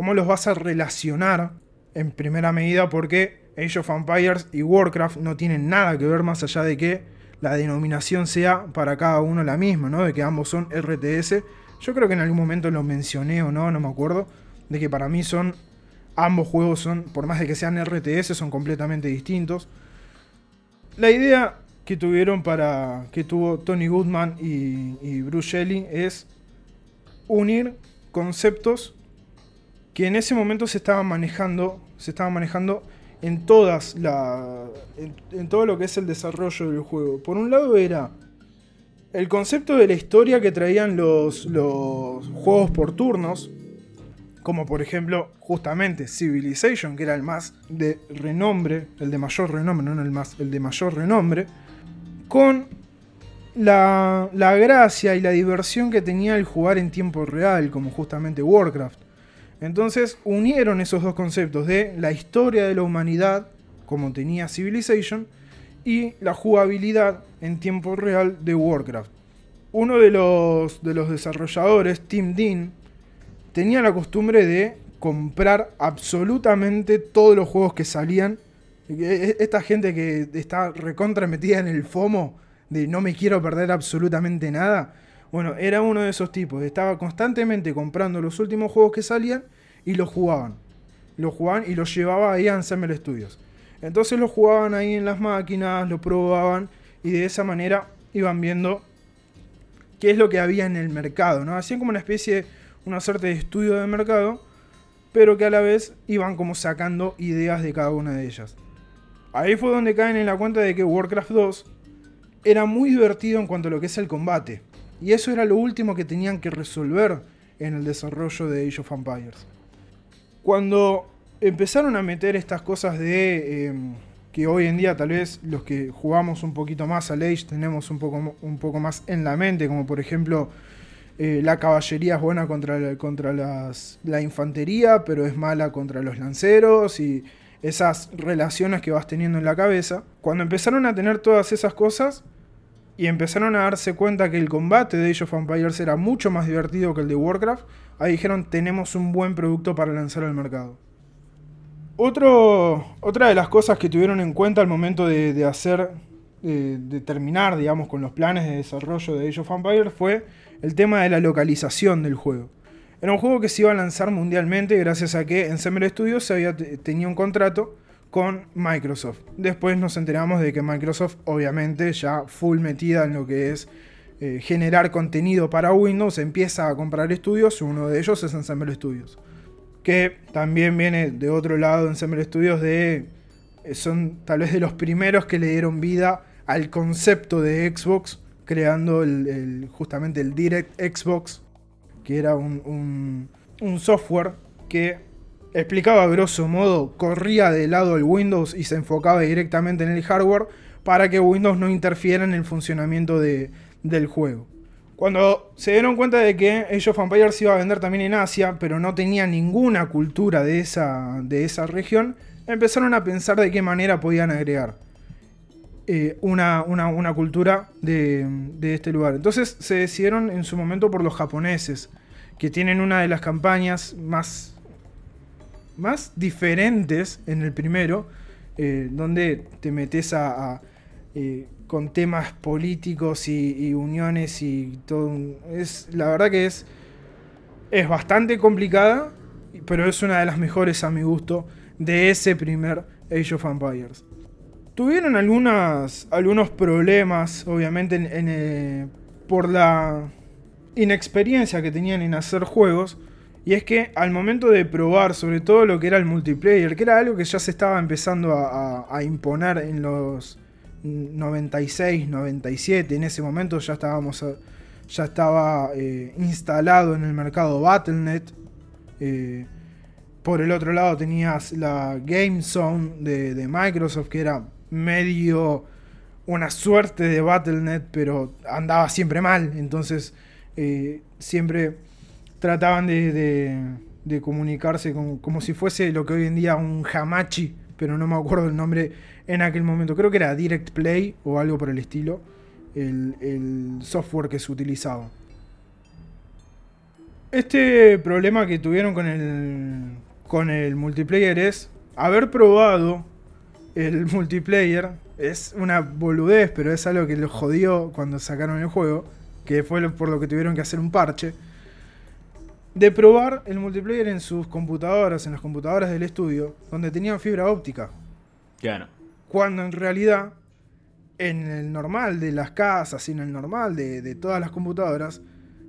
¿cómo los vas a relacionar en primera medida? Porque Age of Empires y Warcraft no tienen nada que ver más allá de que la denominación sea para cada uno la misma, ¿no? De que ambos son RTS. Yo creo que en algún momento lo mencioné o no, no me acuerdo. De que para mí son. Ambos juegos son, por más de que sean RTS, son completamente distintos. La idea que tuvieron para. que tuvo Tony Goodman y, Bruce Shelley es unir conceptos que en ese momento se estaban manejando. Se estaban manejando en todas la. En, todo lo que es el desarrollo del juego. Por un lado era. El concepto de la historia que traían los, los juegos por turnos, como por ejemplo justamente Civilization, que era el más de renombre, el de mayor renombre, no el más, el de mayor renombre, con la, gracia y la diversión que tenía el jugar en tiempo real, como justamente Warcraft. Entonces unieron esos dos conceptos de la historia de la humanidad, como tenía Civilization, y la jugabilidad en tiempo real de Warcraft. Uno de los, de los desarrolladores, Tim Dean, tenía la costumbre de comprar absolutamente todos los juegos que salían. E, e, esta gente que está recontra metida en el FOMO de no me quiero perder absolutamente nada. Bueno, era uno de esos tipos. Estaba constantemente comprando los últimos juegos que salían y los jugaban. Los jugaban y los llevaba ahí a Ensemble Studios. Entonces los jugaban ahí en las máquinas, lo probaban y de esa manera iban viendo qué es lo que había en el mercado. Hacían como una especie una suerte de estudio de mercado, pero que a la vez iban como sacando ideas de cada una de ellas. Ahí fue donde caen en la cuenta de que Warcraft 2 era muy divertido en cuanto a lo que es el combate. Y eso era lo último que tenían que resolver en el desarrollo de Age of Empires. Cuando empezaron a meter estas cosas de em, que hoy en día tal vez los que jugamos un poquito más al Age tenemos un poco, un poco más en la mente, como por ejemplo eh, la caballería es buena contra, contra la infantería, pero es mala contra los lanceros y esas relaciones que vas teniendo en la cabeza. Cuando empezaron a tener todas esas cosas y empezaron a darse cuenta que el combate de Age of Empires era mucho más divertido que el de Warcraft, ahí dijeron tenemos un buen producto para lanzar al mercado. Otra de las cosas que tuvieron en cuenta al momento de, hacer, de terminar, digamos, con los planes de desarrollo de Age of Empires fue el tema de la localización del juego. Era un juego que se iba a lanzar mundialmente gracias a que Ensemble Studios se había, tenía un contrato con Microsoft. Después nos enteramos de que Microsoft, obviamente, ya full metida en lo que es eh, generar contenido para Windows, empieza a comprar estudios. Uno de ellos es Ensemble Studios. Que también viene de otro lado, Ensemble Studios, de. Eh, son tal vez de los primeros que le dieron vida al concepto de Xbox creando justamente el Direct Xbox, que era un, software que explicaba grosso modo, corría de lado el Windows y se enfocaba directamente en el hardware para que Windows no interfiera en el funcionamiento de, del juego. Cuando se dieron cuenta de que Age of Empires iba a vender también en Asia, pero no tenía ninguna cultura de esa, de esa región, empezaron a pensar de qué manera podían agregar eh, una, una, cultura de, de, este lugar. Entonces se decidieron en su momento por los japoneses, que tienen una de las campañas más, más diferentes en el primero, eh, donde te metes a, eh, con temas políticos y, uniones y todo. Es, la verdad que es, es bastante complicada, pero es una de las mejores a mi gusto de ese primer Age of Empires. Tuvieron algunos problemas, obviamente, en, eh, por la inexperiencia que tenían en hacer juegos. Y es que al momento de probar sobre todo lo que era el multiplayer, que era algo que ya se estaba empezando a imponer en los, 96, 97, en ese momento ya estábamos ya estaba eh, instalado en el mercado Battle.net. Eh, por el otro lado tenías la Game Zone de, Microsoft, que era medio una suerte de Battle.net, pero andaba siempre mal. Entonces eh, siempre trataban de, comunicarse como si fuese lo que hoy en día un Hamachi, pero no me acuerdo el nombre en aquel momento. Creo que era Direct Play o algo por el estilo. El, software que se utilizaba. Este problema que tuvieron con el, con el multiplayer es haber probado el multiplayer. Es una boludez, pero es algo que lo jodió cuando sacaron el juego. Que fue por lo que tuvieron que hacer un parche. De probar el multiplayer en sus computadoras, en las computadoras del estudio, donde tenían fibra óptica. Claro. Cuando en realidad, en el normal de las casas y en el normal de, todas las computadoras,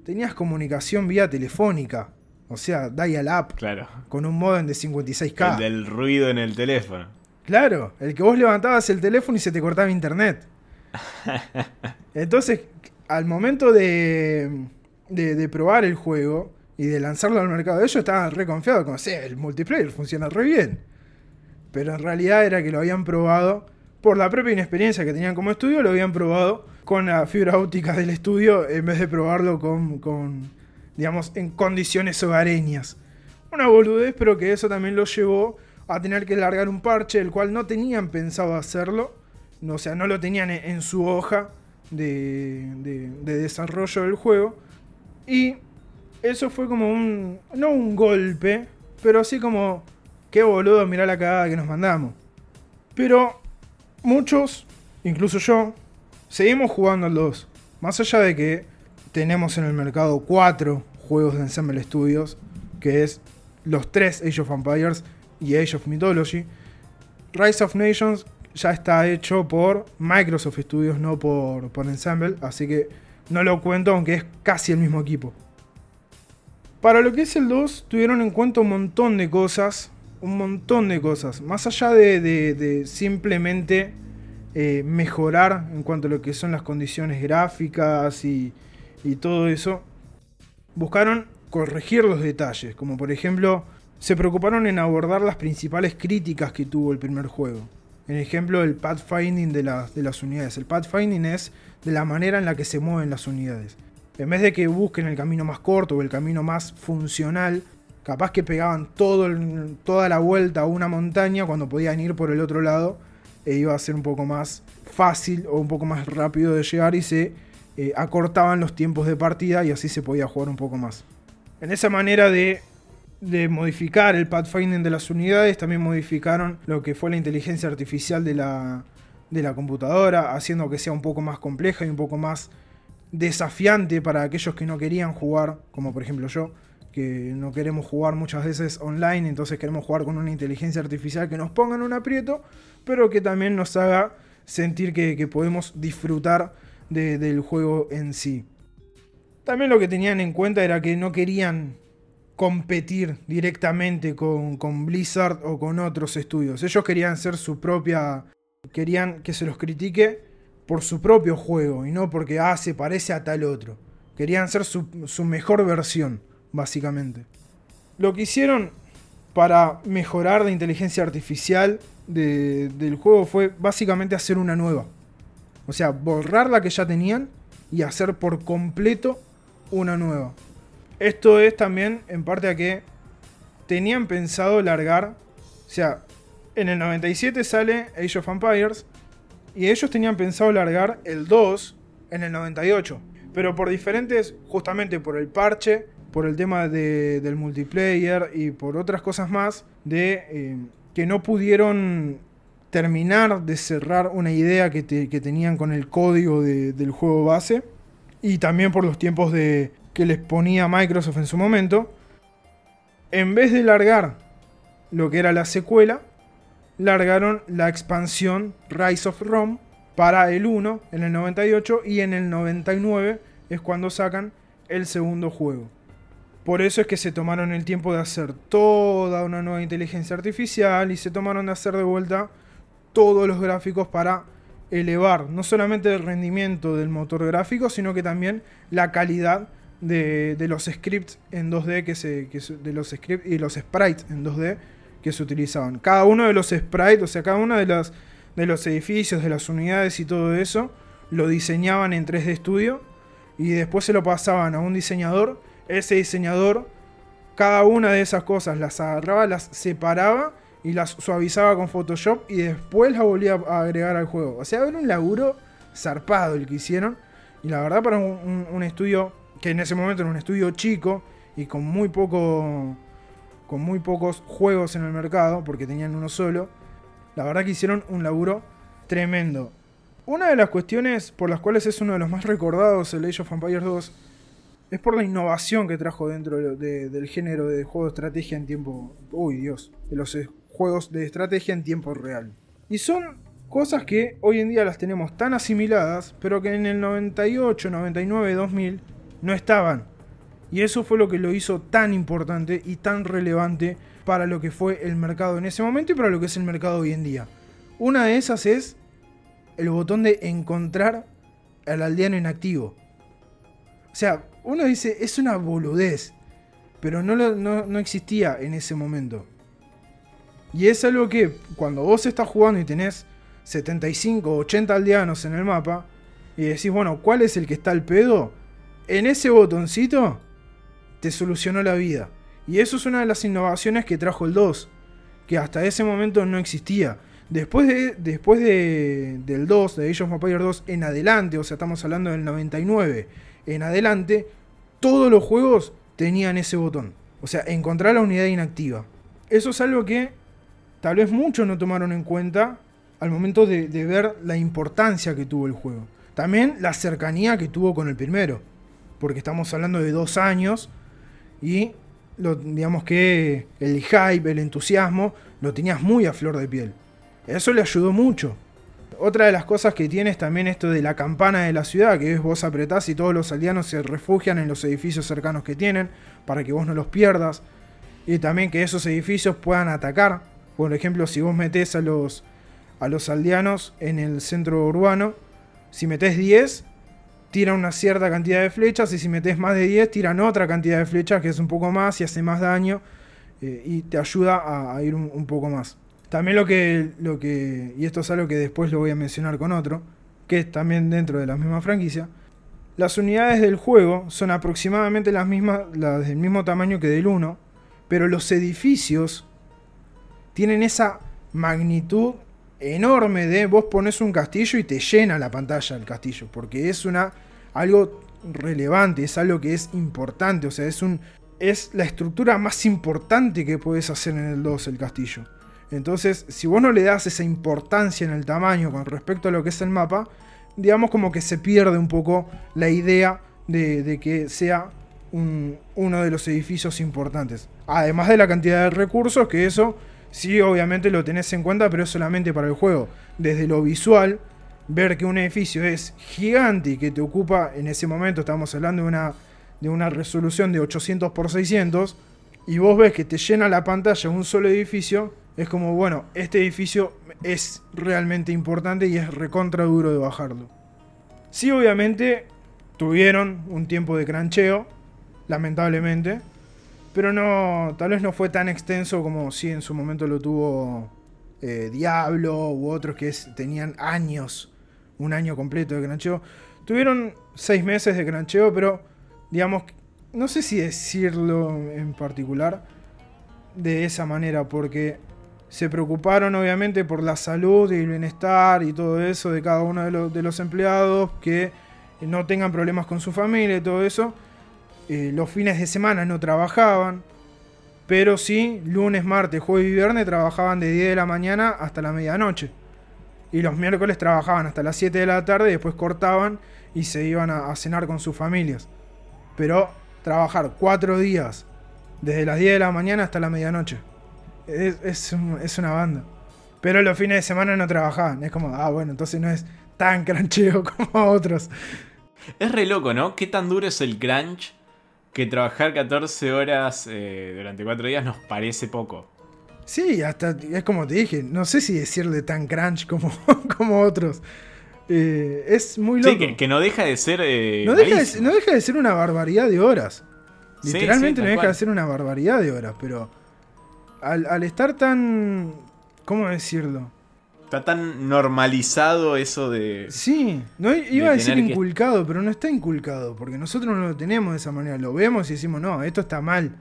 tenías comunicación vía telefónica. O sea, dial-up. Claro. Con un modem de 56K. El del ruido en el teléfono. Claro, el que vos levantabas el teléfono y se te cortaba internet. Entonces, al momento de, de, probar el juego y de lanzarlo al mercado, ellos estaban re confiados, como, sí, el multiplayer funciona re bien pero en realidad era que lo habían probado por la propia inexperiencia que tenían como estudio, lo habían probado con la fibra óptica del estudio en vez de probarlo con, digamos, en condiciones hogareñas. Una boludez, pero que eso también lo llevó a tener que largar un parche, el cual no tenían pensado hacerlo, o sea, no lo tenían en su hoja de desarrollo del juego. Y eso fue como un, no un golpe, pero así como qué boludo, mirá la cagada que nos mandamos. Pero muchos, incluso yo, seguimos jugando al 2. Más allá de que tenemos en el mercado 4 juegos de Ensemble Studios, que es los 3 Age of Empires y Age of Mythology, Rise of Nations ya está hecho por Microsoft Studios, no por, por Ensemble, así que no lo cuento, aunque es casi el mismo equipo. Para lo que es el 2, tuvieron en cuenta un montón de cosas un montón de cosas. Más allá de, simplemente eh, mejorar en cuanto a lo que son las condiciones gráficas y, todo eso, buscaron corregir los detalles. Como por ejemplo, se preocuparon en abordar las principales críticas que tuvo el primer juego. En ejemplo, el pathfinding de las unidades. El pathfinding es de la manera en la que se mueven las unidades. En vez de que busquen el camino más corto o el camino más funcional, Capaz que pegaban toda la vuelta a una montaña cuando podían ir por el otro lado e iba a ser un poco más fácil o un poco más rápido de llegar y se eh, acortaban los tiempos de partida y así se podía jugar un poco más. En esa manera de, modificar el pathfinding de las unidades, también modificaron lo que fue la inteligencia artificial de la computadora, haciendo que sea un poco más compleja y un poco más desafiante para aquellos que no querían jugar, como por ejemplo yo que no queremos jugar muchas veces online, entonces queremos jugar con una inteligencia artificial que nos ponga en un aprieto, pero que también nos haga sentir que, podemos disfrutar del juego en sí. También lo que tenían en cuenta era que no querían competir directamente con, con Blizzard o con otros estudios. Ellos querían ser su propia... Querían que se los critique por su propio juego y no porque, ah, se parece a tal otro. Querían ser su, mejor versión básicamente. Lo que hicieron para mejorar la inteligencia artificial del juego fue básicamente hacer una nueva. O sea, borrar la que ya tenían y hacer por completo una nueva. Esto es también en parte a que tenían pensado largar, o sea, en el 97 sale Age of Empires y ellos tenían pensado largar el 2 en el 98. Pero por diferentes, justamente por el parche, por el tema del multiplayer y por otras cosas más, de eh, que no pudieron terminar de cerrar una idea que, tenían con el código del juego base. Y también por los tiempos de, que les ponía Microsoft en su momento. En vez de largar lo que era la secuela, largaron la expansión Rise of Rome para el 1 en el 98 y en el 99 es cuando sacan el segundo juego. Por eso es que se tomaron el tiempo de hacer toda una nueva inteligencia artificial y se tomaron de hacer de vuelta todos los gráficos para elevar no solamente el rendimiento del motor gráfico, sino que también la calidad de, los scripts en 2D que se, de los scripts y los sprites en 2D que se utilizaban. Cada uno de los sprites, o sea, cada uno de los, de los edificios, de las unidades y todo eso, lo diseñaban en 3D Studio y después se lo pasaban a un diseñador. Ese diseñador, cada una de esas cosas las agarraba, las separaba y las suavizaba con Photoshop y después las volvía a agregar al juego. O sea, era un laburo zarpado el que hicieron. Y la verdad, para un estudio que en ese momento era un estudio chico y con muy poco con muy pocos juegos en el mercado, porque tenían uno solo, la verdad que hicieron un laburo tremendo. Una de las cuestiones por las cuales es uno de los más recordados el Age of Empires 2 es por la innovación que trajo dentro del género de juego de estrategia en tiempo. Uy, Dios. De los eh, juegos de estrategia en tiempo real. Y son cosas que hoy en día las tenemos tan asimiladas, pero que en el 98, 99, 2000 no estaban. Y eso fue lo que lo hizo tan importante y tan relevante para lo que fue el mercado en ese momento y para lo que es el mercado hoy en día. Una de esas es el botón de encontrar al aldeano inactivo. O sea, uno dice, es una boludez, pero no, no, existía en ese momento. Y es algo que cuando vos estás jugando y tenés 75 o 80 aldeanos en el mapa, y decís, bueno, ¿cuál es el que está al pedo? En ese botoncito te solucionó la vida. Y eso es una de las innovaciones que trajo el 2, que hasta ese momento no existía. Después, de, después de, del 2, de Age of Empires 2 en adelante, o sea, estamos hablando del 99 en adelante, todos los juegos tenían ese botón. O sea, encontrar la unidad inactiva. Eso es algo que tal vez muchos no tomaron en cuenta al momento de, de ver la importancia que tuvo el juego. También la cercanía que tuvo con el primero. Porque estamos hablando de dos años y lo, digamos que el hype, el entusiasmo, lo tenías muy a flor de piel. Eso le ayudó mucho. Otra de las cosas que tiene es también esto de la campana de la ciudad, que es vos apretás y todos los aldeanos se refugian en los edificios cercanos que tienen, para que vos no los pierdas. Y también que esos edificios puedan atacar. Por ejemplo, si vos metés a los, a los aldeanos en el centro urbano, si metés 10, tira una cierta cantidad de flechas y si metes más de 10 tiran otra cantidad de flechas que es un poco más y hace más daño eh, y te ayuda a, ir un, poco más. También lo que, lo que, y esto es algo que después lo voy a mencionar con otro, que es también dentro de la misma franquicia, las unidades del juego son aproximadamente las mismas, las del mismo tamaño que del 1, pero los edificios tienen esa magnitud enorme de vos pones un castillo y te llena la pantalla el castillo, porque es una algo relevante, es algo que es importante, o sea, es un es la estructura más importante que puedes hacer en el 2 el castillo. Entonces, si vos no le das esa importancia en el tamaño con respecto a lo que es el mapa, digamos como que se pierde un poco la idea de, que sea uno de los edificios importantes. Además de la cantidad de recursos, que eso Sí, obviamente lo tenés en cuenta, pero es solamente para el juego. Desde lo visual, ver que un edificio es gigante y que te ocupa, en ese momento estamos hablando de una, de una resolución de 800 x 600, y vos ves que te llena la pantalla un solo edificio, es como, bueno, este edificio es realmente importante y es recontra duro de bajarlo. Sí, obviamente tuvieron un tiempo de crancheo, lamentablemente, pero no, tal vez no fue tan extenso como si en su momento lo tuvo eh, Diablo u otros que tenían años, un año completo de crancheo. Tuvieron seis meses de crancheo, pero digamos, no sé si decirlo en particular de esa manera, porque se preocuparon obviamente por la salud y el bienestar y todo eso de cada uno de los, de los empleados, que no tengan problemas con su familia y todo eso. Eh, los fines de semana no trabajaban, pero sí, lunes, martes, jueves y viernes trabajaban de 10 de la mañana hasta la medianoche. Y los miércoles trabajaban hasta las 7 de la tarde y después cortaban y se iban a, cenar con sus familias. Pero trabajar 4 días, desde las 10 de la mañana hasta la medianoche, es, es, una banda. Pero los fines de semana no trabajaban. Es como, ah, bueno, entonces no es tan crancheo como otros. Es re loco, ¿no? ¿Qué tan duro es el crunch que trabajar 14 horas eh, durante 4 días nos parece poco? Sí, hasta es como te dije, no sé si decirle tan crunch como, como otros. Eh, es muy loco. Sí, que, no deja de ser. Eh, no, deja de, no, deja de, ser una barbaridad de horas. Literalmente no deja de ser una barbaridad de horas, pero al, al estar tan. ¿Cómo decirlo? Está tan normalizado eso de. Sí, no iba a decir inculcado, pero no está inculcado, porque nosotros no lo tenemos de esa manera. Lo vemos y decimos, no, esto está mal.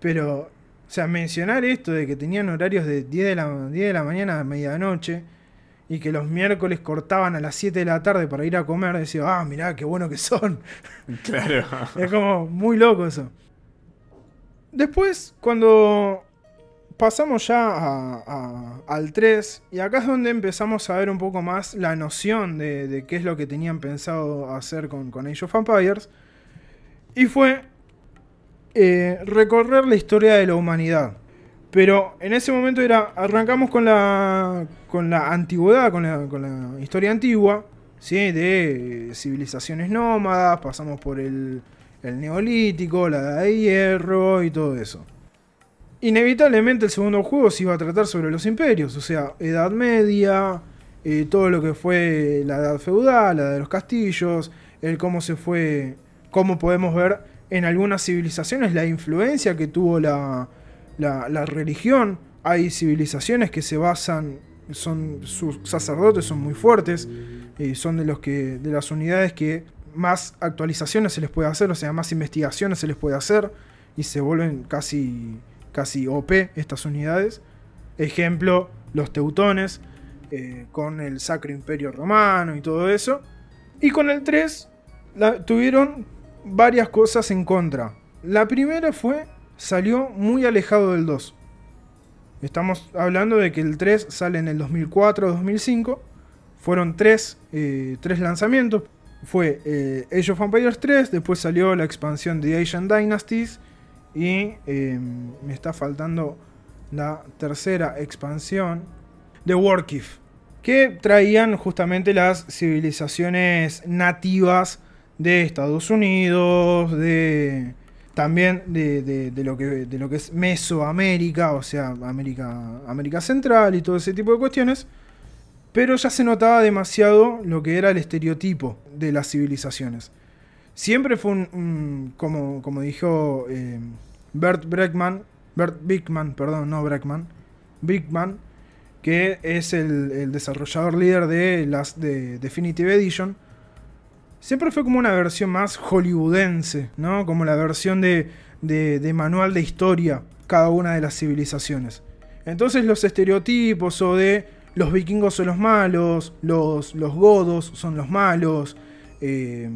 Pero, o sea, mencionar esto de que tenían horarios de 10 de la, 10 de la mañana a medianoche y que los miércoles cortaban a las 7 de la tarde para ir a comer, decía, ah, mirá, qué bueno que son. Claro. es como muy loco eso. Después, cuando pasamos ya al 3 y acá es donde empezamos a ver un poco más la noción de, qué es lo que tenían pensado hacer con, con Age of Empires. Y fue eh, recorrer la historia de la humanidad. Pero en ese momento era, arrancamos con la, con la antigüedad, con la, historia antigua, ¿sí? de civilizaciones nómadas, pasamos por el, el neolítico, la edad de hierro y todo eso. Inevitablemente el segundo juego se iba a tratar sobre los imperios, o sea, Edad Media, eh, todo lo que fue la edad feudal, la de los castillos, el cómo se fue, cómo podemos ver en algunas civilizaciones la influencia que tuvo la, religión. Hay civilizaciones que se basan, son sus sacerdotes son muy fuertes, y son de los que de las unidades que más actualizaciones se les puede hacer, o sea, más investigaciones se les puede hacer y se vuelven casi casi OP estas unidades. Ejemplo, los teutones, eh, con el Sacro Imperio Romano y todo eso. Y con el 3 tuvieron varias cosas en contra. La primera fue, salió muy alejado del 2. Estamos hablando de que el 3 sale en el 2004-2005. Fueron tres, eh, lanzamientos. Fue eh, Age of Empires 3, después salió la expansión de Asian Dynasties y em, me está faltando la tercera expansión de Warkif. Que traían justamente las civilizaciones nativas de Estados Unidos, de también de, lo, que, de lo que es Mesoamérica, o sea, América, América Central y todo ese tipo de cuestiones. Pero ya se notaba demasiado lo que era el estereotipo de las civilizaciones. Siempre fue un, como, como dijo eh, Bert Breckman, Bert Bigman, perdón, no Breckman, Bigman, que es el, desarrollador líder de las de Definitive Edition, siempre fue como una versión más hollywoodense, ¿no? Como la versión de, de, manual de historia, cada una de las civilizaciones. Entonces los estereotipos o de los vikingos son los malos, los, los godos son los malos, eh,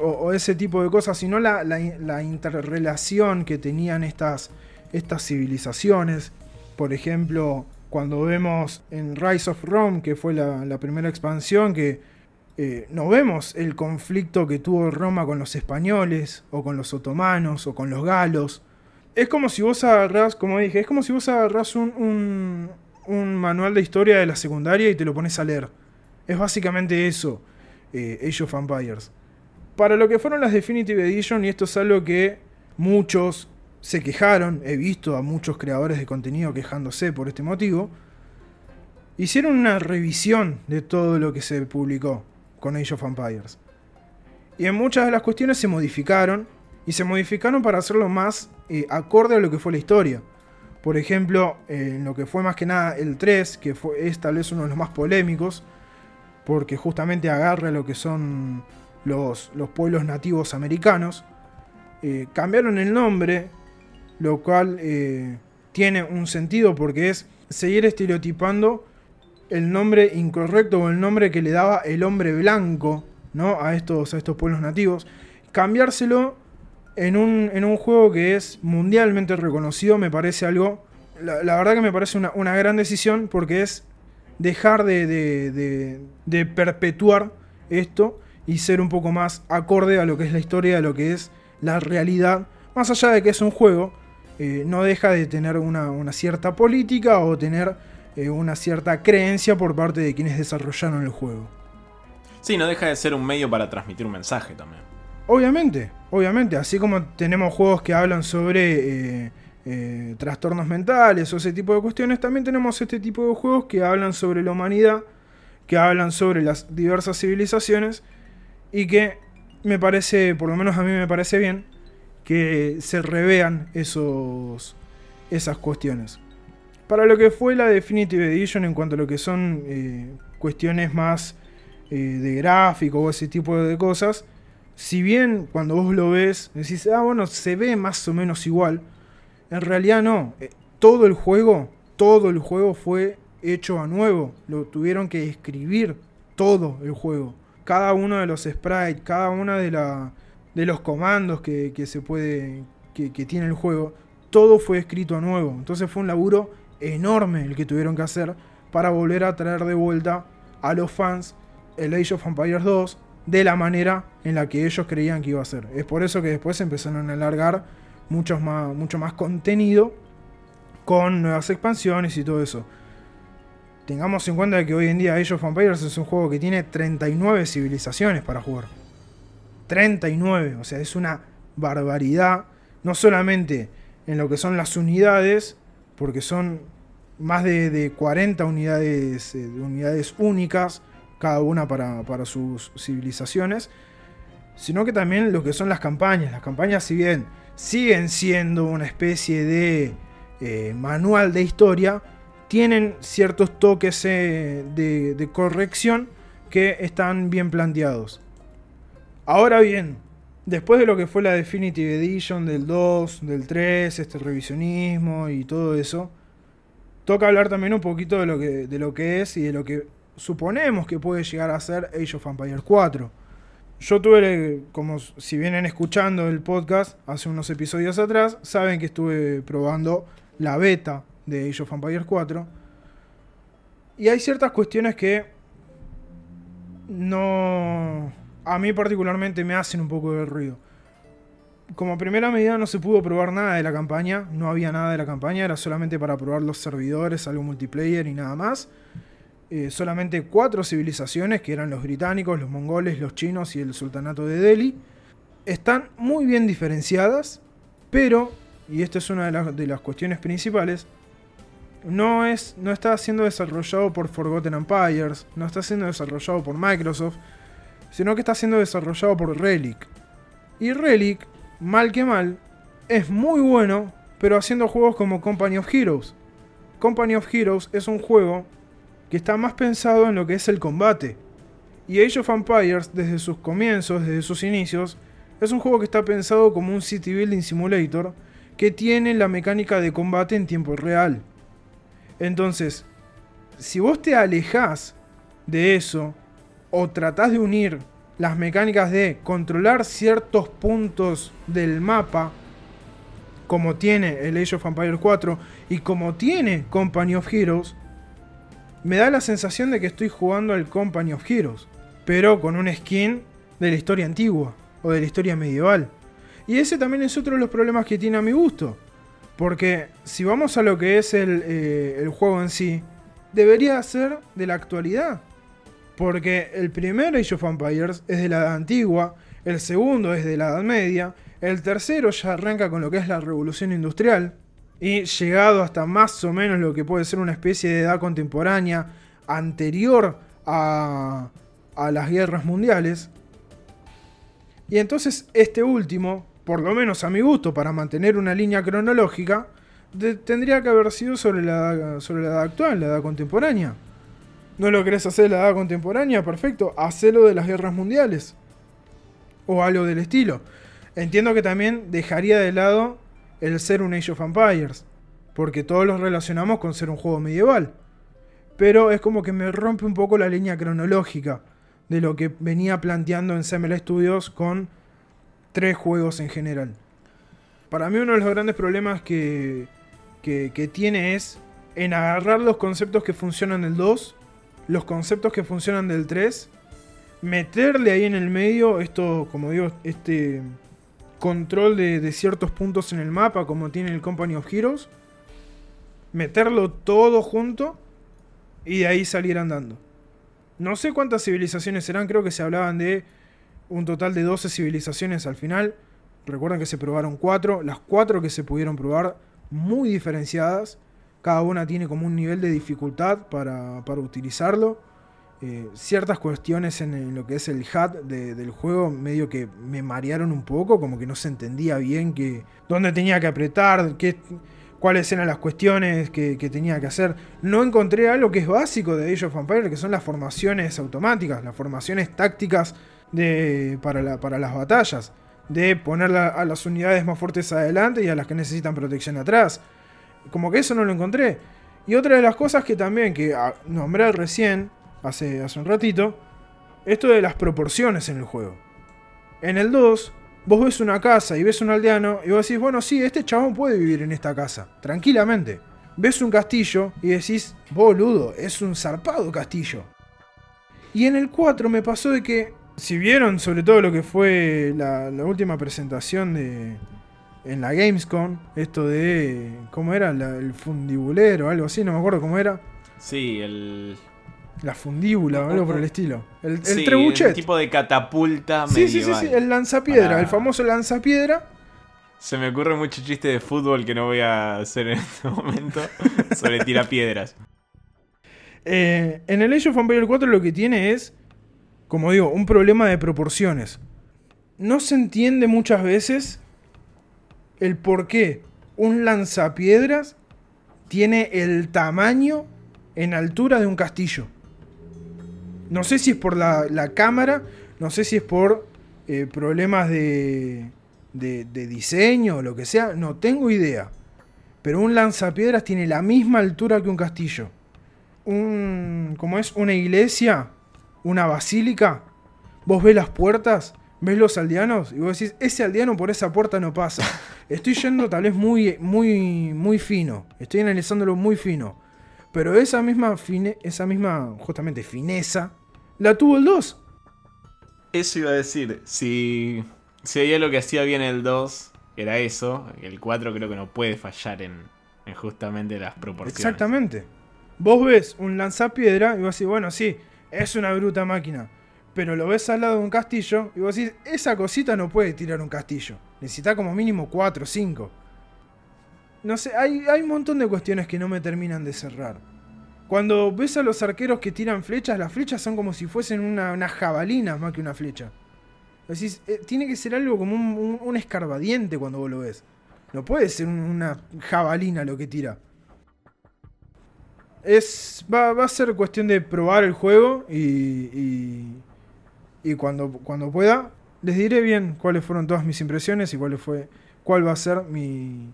o, ese tipo de cosas, sino la, la, interrelación que tenían estas, estas civilizaciones. Por ejemplo, cuando vemos en Rise of Rome, que fue la, primera expansión, que eh, no vemos el conflicto que tuvo Roma con los españoles, o con los otomanos, o con los galos. Es como si vos agarrás, como dije, es como si vos agarrás un, un, manual de historia de la secundaria y te lo pones a leer. Es básicamente eso, eh, Age of para lo que fueron las Definitive Edition, y esto es algo que muchos se quejaron, he visto a muchos creadores de contenido quejándose por este motivo, hicieron una revisión de todo lo que se publicó con Age of Empires. Y en muchas de las cuestiones se modificaron y se modificaron para hacerlo más eh, acorde a lo que fue la historia. Por ejemplo, en lo que fue más que nada el 3, que fue, es tal vez uno de los más polémicos, porque justamente agarra lo que son los, los pueblos nativos americanos. Eh, cambiaron el nombre, lo cual eh, tiene un sentido porque es seguir estereotipando el nombre incorrecto o el nombre que le daba el hombre blanco ¿no? a, estos, a estos pueblos nativos. Cambiárselo en un, en un juego que es mundialmente reconocido me parece algo... La, verdad que me parece una, una, gran decisión porque es dejar de, de, de, perpetuar esto y ser un poco más acorde a lo que es la historia, a lo que es la realidad. Más allá de que es un juego, eh, no deja de tener una, una cierta política o tener eh, una cierta creencia por parte de quienes desarrollaron el juego. Sí, no deja de ser un medio para transmitir un mensaje también. Obviamente, obviamente, así como tenemos juegos que hablan sobre eh, eh, trastornos mentales o ese tipo de cuestiones, también tenemos este tipo de juegos que hablan sobre la humanidad, que hablan sobre las diversas civilizaciones y que me parece, por lo menos a mí me parece bien, que se revean esos, esas cuestiones. Para lo que fue la Definitive Edition en cuanto a lo que son eh, cuestiones más de gráfico o ese tipo de cosas, si bien cuando vos lo ves, decís, ah, bueno, se ve más o menos igual, en realidad no. Eh, todo el juego, todo el juego fue hecho a nuevo. Lo tuvieron que escribir todo el juego. Cada uno de los sprites, cada uno de, la, de los comandos que, se puede. Que, que tiene el juego. Todo fue escrito a nuevo. Entonces fue un laburo enorme el que tuvieron que hacer para volver a traer de vuelta a los fans el Age of Empires 2 de la manera en la que ellos creían que iba a ser. Es por eso que después empezaron a alargar más, mucho más contenido con nuevas expansiones y todo eso. Tengamos en cuenta que hoy en día Age of Empires es un juego que tiene 39 civilizaciones para jugar. 39, o sea, es una barbaridad. No solamente en lo que son las unidades, porque son más de, 40 unidades, eh, unidades únicas cada una para, sus civilizaciones, sino que también lo que son las campañas. Las campañas, si bien siguen siendo una especie de eh, manual de historia, tienen ciertos toques eh, de, corrección que están bien planteados. Ahora bien, después de lo que fue la Definitive Edition del 2, del 3, este revisionismo y todo eso, toca hablar también un poquito de lo que, de lo que es y de lo que suponemos que puede llegar a ser Age of Empires 4. Yo tuve, como si vienen escuchando el podcast hace unos episodios atrás, saben que estuve probando la beta de Age of Empires 4. Y hay ciertas cuestiones que no... A mí particularmente me hacen un poco de ruido. Como primera medida no se pudo probar nada de la campaña, no había nada de la campaña, era solamente para probar los servidores, algo multiplayer y nada más. Eh, solamente cuatro civilizaciones, que eran los británicos, los mongoles, los chinos y el sultanato de Delhi, están muy bien diferenciadas, pero, y esta es una de las, cuestiones principales, no, es, no está siendo desarrollado por Forgotten Empires, no está siendo desarrollado por Microsoft, sino que está siendo desarrollado por Relic. Y Relic, mal que mal, es muy bueno, pero haciendo juegos como Company of Heroes. Company of Heroes es un juego que está más pensado en lo que es el combate. Y Age of Empires, desde sus comienzos, desde sus inicios, es un juego que está pensado como un City Building Simulator que tiene la mecánica de combate en tiempo real. Entonces, si vos te alejás de eso o tratás de unir las mecánicas de controlar ciertos puntos del mapa, como tiene el Age of Empires 4 y como tiene Company of Heroes, me da la sensación de que estoy jugando al Company of Heroes, pero con un skin de la historia antigua o de la historia medieval. Y ese también es otro de los problemas que tiene a mi gusto. Porque si vamos a lo que es el, eh, el juego en sí, debería ser de la actualidad. Porque el primer Age of Empires es de la edad antigua, el segundo es de la Edad Media, el tercero ya arranca con lo que es la revolución industrial, y llegado hasta más o menos lo que puede ser una especie de edad contemporánea anterior a las guerras mundiales. Y entonces este último, por lo menos a mi gusto, para mantener una línea cronológica, tendría que haber sido sobre la, sobre la edad actual, la edad contemporánea. ¿No lo querés hacer la edad contemporánea? Perfecto, hacelo de las guerras mundiales. O algo del estilo. Entiendo que también dejaría de lado el ser un Age of Empires. Porque todos los relacionamos con ser un juego medieval. Pero es como que me rompe un poco la línea cronológica de lo que venía planteando en CML Studios con tres juegos en general. Para mí uno de los grandes problemas que, que, tiene es en agarrar los conceptos que funcionan del 2, los conceptos que funcionan del 3, meterle ahí en el medio esto, como digo, este control de, de, ciertos puntos en el mapa, como tiene el Company of Heroes, meterlo todo junto y de ahí salir andando. No sé cuántas civilizaciones serán, creo que se hablaban de un total de 12 civilizaciones al final. Recuerden que se probaron 4, las 4 que se pudieron probar muy diferenciadas. Cada una tiene como un nivel de dificultad para, utilizarlo. Eh, ciertas cuestiones en, lo que es el HUD del juego medio que me marearon un poco, como que no se entendía bien que, dónde tenía que apretar, qué, cuáles eran las cuestiones que, tenía que hacer. No encontré algo que es básico de Age of Empires, que son las formaciones automáticas, las formaciones tácticas de, para, para las batallas de poner a las unidades más fuertes adelante y a las que necesitan protección atrás. Como que eso no lo encontré. Y otra de las cosas que también, que ah, nombré recién, hace, hace un ratito, esto de las proporciones en el juego. En el 2, vos ves una casa y ves un aldeano y vos decís, bueno, sí, este chabón puede vivir en esta casa, tranquilamente. Ves un castillo y decís, boludo, es un zarpado castillo. Y en el 4 me pasó de que si vieron sobre todo lo que fue la, última presentación de en la Gamescom, esto de ¿cómo era? el fundibulero, algo así, no me acuerdo cómo era. Sí, el la fundíbula o algo por el estilo. El, sí, trebuchet. tipo de catapulta sí, Sí, sí, sí, el lanzapiedra, el famoso lanzapiedra. Se me ocurre mucho chiste de fútbol que no voy a hacer en este momento sobre tirapiedras. Eh, en el Age of Empires 4 lo que tiene es como digo, un problema de proporciones. No se entiende muchas veces el por qué un lanzapiedras tiene el tamaño en altura de un castillo. No sé si es por la, cámara, no sé si es por eh, problemas de, de, de diseño o lo que sea, no tengo idea. Pero un lanzapiedras tiene la misma altura que un castillo. Un, como es una iglesia, una basílica, vos ves las puertas, ves los aldeanos y vos decís, ese aldeano por esa puerta no pasa. Estoy yendo tal vez muy, muy, muy fino, estoy analizándolo muy fino. Pero esa misma, fine, esa misma, justamente, fineza, la tuvo el 2. Eso iba a decir, si, si había lo que hacía bien el 2, era eso, el 4 creo que no puede fallar en, en justamente las proporciones. Exactamente. Vos ves un lanzapiedra y vos decís, bueno, sí, es una bruta máquina. Pero lo ves al lado de un castillo y vos decís, esa cosita no puede tirar un castillo. Necesita como mínimo 4 o 5. No sé, hay, hay un montón de cuestiones que no me terminan de cerrar. Cuando ves a los arqueros que tiran flechas, las flechas son como si fuesen una, jabalina más que una flecha. Decís, eh, tiene que ser algo como un, escarbadiente cuando vos lo ves. No puede ser una jabalina lo que tira es va, a ser cuestión de probar el juego y, y, cuando, cuando pueda les diré bien cuáles fueron todas mis impresiones y cuál, fue, cuál va a ser mi,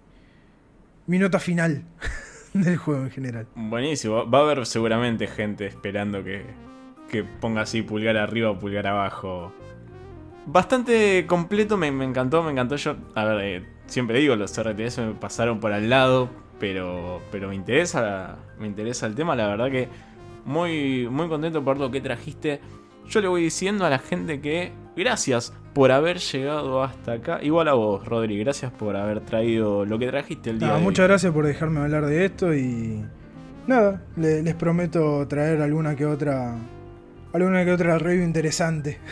mi nota final del juego en general. Buenísimo, va a haber seguramente gente esperando que, que ponga así pulgar arriba o pulgar abajo. Bastante completo, me, encantó, me encantó yo. A ver, eh, siempre digo, los RTS me pasaron por al lado, pero, pero me interesa me interesa el tema, la verdad que muy, muy contento por lo que trajiste. Yo le voy diciendo a la gente que gracias por haber llegado hasta acá. Igual a vos, Rodri, gracias por haber traído lo que trajiste el día de Muchas gracias por dejarme hablar de esto y nada, les prometo traer alguna que otra alguna que otra review interesante.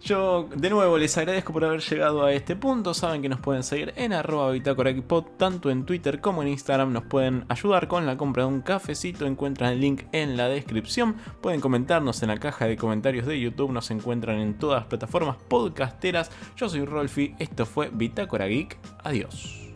Yo de nuevo les agradezco por haber llegado a este punto. Saben que nos pueden seguir en arroba tanto en Twitter como en Instagram. Nos pueden ayudar con la compra de un cafecito. Encuentran el link en la descripción. Pueden comentarnos en la caja de comentarios de YouTube. Nos encuentran en todas las plataformas podcasteras. Yo soy Rolfi. Esto fue Bitácora Geek. Adiós.